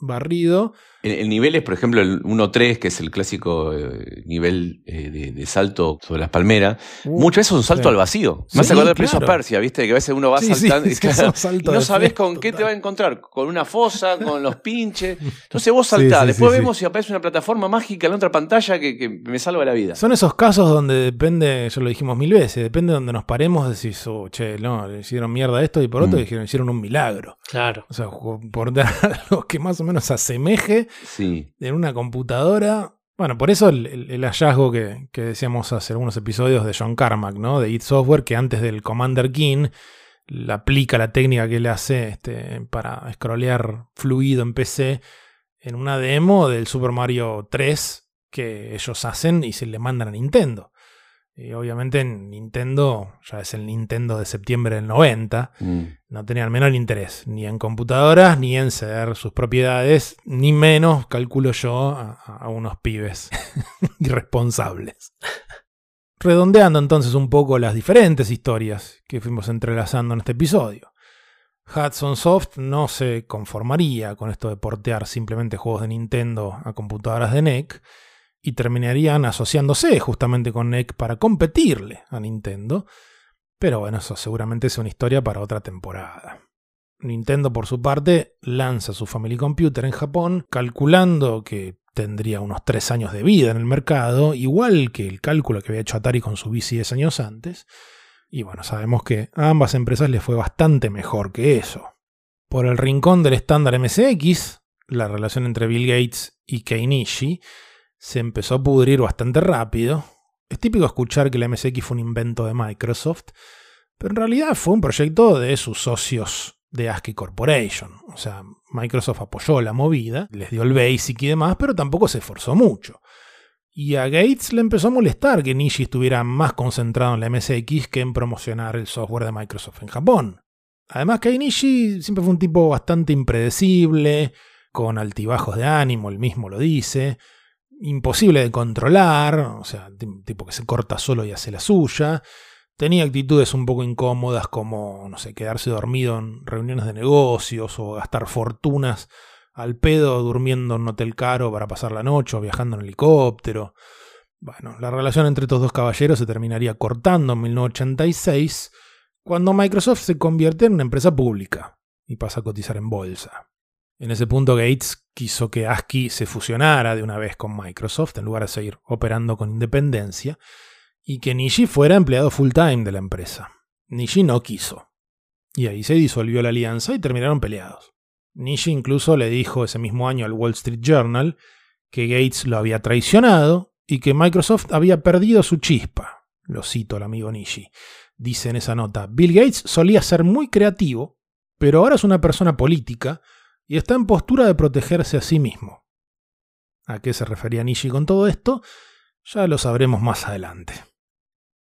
barrido. El, el nivel es, por ejemplo, el 1.3, que es el clásico eh, nivel eh, de, de salto sobre las palmeras. Uh, Muchas veces es un salto sí. al vacío. Me Sí, acordar claro. Persia, ¿viste? Que a veces uno va Sí, saltando y, (laughs) claro, no sabes con qué te va a encontrar. Con una fosa, (laughs) con los pinches. Entonces vos saltás. sí, Después sí, sí. vemos si aparece una plataforma mágica en la otra pantalla que, que me salva la vida. Son esos casos donde depende, ya lo dijimos mil veces, depende de donde nos paremos, decís, oh, che, no, le hicieron mierda a esto y por otro Mm. dijeron, hicieron un milagro. Claro. O sea, por (laughs) dar algo que más o menos se asemeje Sí. en una computadora. Bueno, por eso el, el- el hallazgo que, que decíamos hace algunos episodios de John Carmack, ¿no? De id Software, que antes del Commander King le aplica la técnica que él hace este, para scrollear fluido en PC en una demo del Super Mario 3 que ellos hacen y se le mandan a Nintendo. Y obviamente Nintendo ya es el Nintendo de septiembre del 90. Mm. No tenía el menor interés ni en computadoras, ni en ceder sus propiedades, ni menos, calculo yo, a, a unos pibes (laughs) irresponsables. Redondeando entonces un poco las diferentes historias que fuimos entrelazando en este episodio. Hudson Soft no se conformaría con esto de portear simplemente juegos de Nintendo a computadoras de NEC y terminarían asociándose justamente con NEC para competirle a Nintendo. Pero bueno, eso seguramente es una historia para otra temporada. Nintendo, por su parte, lanza su Family Computer en Japón, calculando que tendría unos 3 años de vida en el mercado, igual que el cálculo que había hecho Atari con su VC 10 años antes. Y bueno, sabemos que a ambas empresas les fue bastante mejor que eso. Por el rincón del estándar MSX, la relación entre Bill Gates y Keinichi se empezó a pudrir bastante rápido. Es típico escuchar que la MSX fue un invento de Microsoft, pero en realidad fue un proyecto de sus socios de ASCII Corporation. O sea, Microsoft apoyó la movida, les dio el basic y demás, pero tampoco se esforzó mucho. Y a Gates le empezó a molestar que Nishi estuviera más concentrado en la MSX que en promocionar el software de Microsoft en Japón. Además que Nishi siempre fue un tipo bastante impredecible, con altibajos de ánimo, él mismo lo dice, imposible de controlar, o sea, tipo que se corta solo y hace la suya. Tenía actitudes un poco incómodas como, no sé, quedarse dormido en reuniones de negocios o gastar fortunas al pedo durmiendo en un hotel caro para pasar la noche o viajando en helicóptero. Bueno, la relación entre estos dos caballeros se terminaría cortando en 1986 cuando Microsoft se convierte en una empresa pública y pasa a cotizar en bolsa. En ese punto Gates quiso que ASCII se fusionara de una vez con Microsoft en lugar de seguir operando con independencia y que Nishi fuera empleado full time de la empresa. Nishi no quiso. Y ahí se disolvió la alianza y terminaron peleados. Nishi incluso le dijo ese mismo año al Wall Street Journal que Gates lo había traicionado y que Microsoft había perdido su chispa. Lo cito al amigo Nishi. Dice en esa nota, Bill Gates solía ser muy creativo, pero ahora es una persona política y está en postura de protegerse a sí mismo. ¿A qué se refería Nishi con todo esto? Ya lo sabremos más adelante.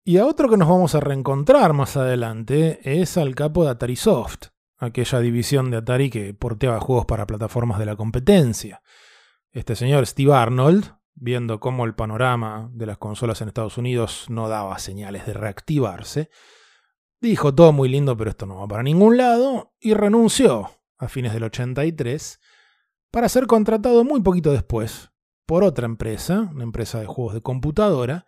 Y a otro que nos vamos a reencontrar más adelante es al capo de Atari Soft, aquella división de Atari que porteaba juegos para plataformas de la competencia. Este señor Steve Arnold, viendo cómo el panorama de las consolas en Estados Unidos no daba señales de reactivarse, dijo todo muy lindo pero esto no va para ningún lado y renunció a fines del 83 para ser contratado muy poquito después por otra empresa, una empresa de juegos de computadora,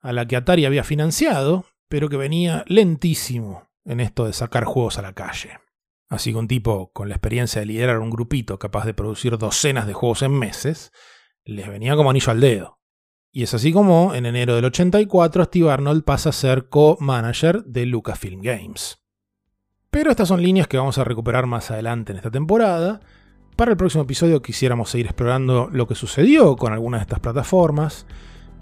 a la que Atari había financiado, pero que venía lentísimo en esto de sacar juegos a la calle. Así que un tipo con la experiencia de liderar un grupito capaz de producir docenas de juegos en meses, les venía como anillo al dedo. Y es así como, en enero del 84, Steve Arnold pasa a ser co-manager de Lucasfilm Games. Pero estas son líneas que vamos a recuperar más adelante en esta temporada. Para el próximo episodio quisiéramos seguir explorando lo que sucedió con algunas de estas plataformas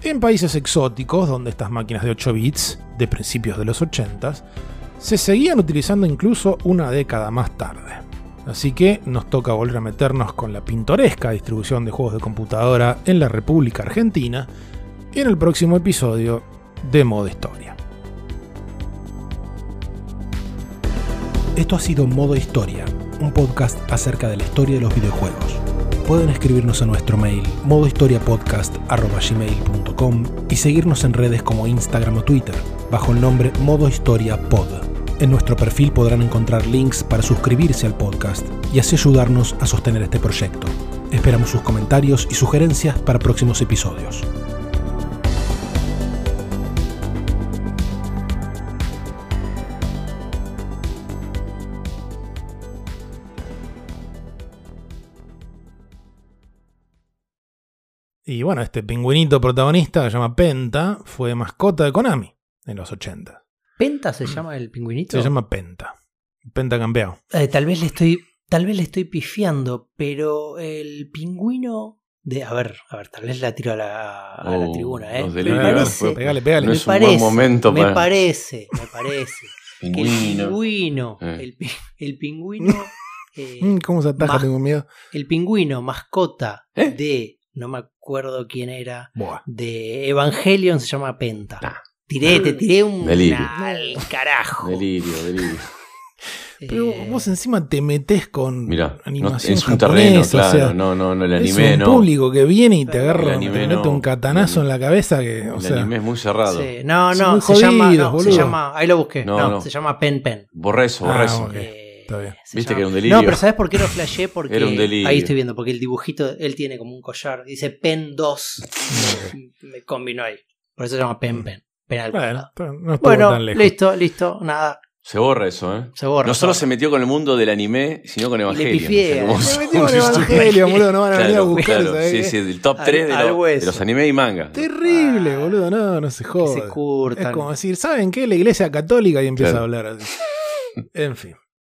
en países exóticos donde estas máquinas de 8 bits de principios de los 80 se seguían utilizando incluso una década más tarde. Así que nos toca volver a meternos con la pintoresca distribución de juegos de computadora en la República Argentina en el próximo episodio de Modo Historia. Esto ha sido Modo Historia, un podcast acerca de la historia de los videojuegos. Pueden escribirnos a nuestro mail modohistoriapodcast.gmail.com y seguirnos en redes como Instagram o Twitter, bajo el nombre Modo Historia Pod. En nuestro perfil podrán encontrar links para suscribirse al podcast y así ayudarnos a sostener este proyecto. Esperamos sus comentarios y sugerencias para próximos episodios. Y bueno, este pingüinito protagonista que se llama Penta fue mascota de Konami en los 80. ¿Penta se llama el pingüinito? Se llama Penta. Penta campeón. Eh, tal vez le estoy. Tal vez le estoy pifiando, pero el pingüino. De, a ver, a ver, tal vez la tiro a la, a la Oh, tribuna, ¿eh? Me parece, Pegale, pegale. No me es un buen parece, momento me para- parece, me parece (laughs) que el Pingüino. Eh. el, pi- el pingüino, (laughs) eh, Mm, ¿Cómo se ataja? Tengo miedo. el pingüino mascota ¿Eh? de, no me acuerdo quién era, Buah. de Evangelion se llama Penta. Tiré, te tiré un Delirio. al carajo. Delirio, delirio. (laughs) Pero vos encima te metes con Mirá, no, animación es un japonesa, terreno, o sea, claro. no, no, no, el es anime un no. público que viene y te agarra, anime te mete no. un catanazo en la cabeza que, o El sea, anime es muy cerrado. Sí, No, no, muy se llama, jodidos, no, se llama, ahí lo busqué. No, No, no. se llama Pen Pen. Borra eso, borra Ah, eso. ok, está bien. Viste que era un delirio. No, pero ¿sabes por qué lo flashé? Porque Era un delirio. ahí estoy viendo, porque el dibujito, él tiene como un collar, dice Pen 2, (laughs) me combinó ahí. Por eso se llama Pen Pen. Pen al Bueno, cuadrado. no estuvo Bueno, tan lejos. listo, listo, nada. Se borra eso, ¿eh? Se borra, No se solo se metió con el mundo del anime, sino con Evangelion. pifié. Hermoso. Se metió con Evangelion, boludo, no van a venir a Claro, buscar, claro, ¿sabés sí, sí, del top Al- 3 de, al lo- hueso. de los anime y manga. Terrible, boludo, no, no se joda. se curtan. Es como decir, ¿saben qué? La iglesia católica y empieza Claro. a hablar así. (laughs) En fin.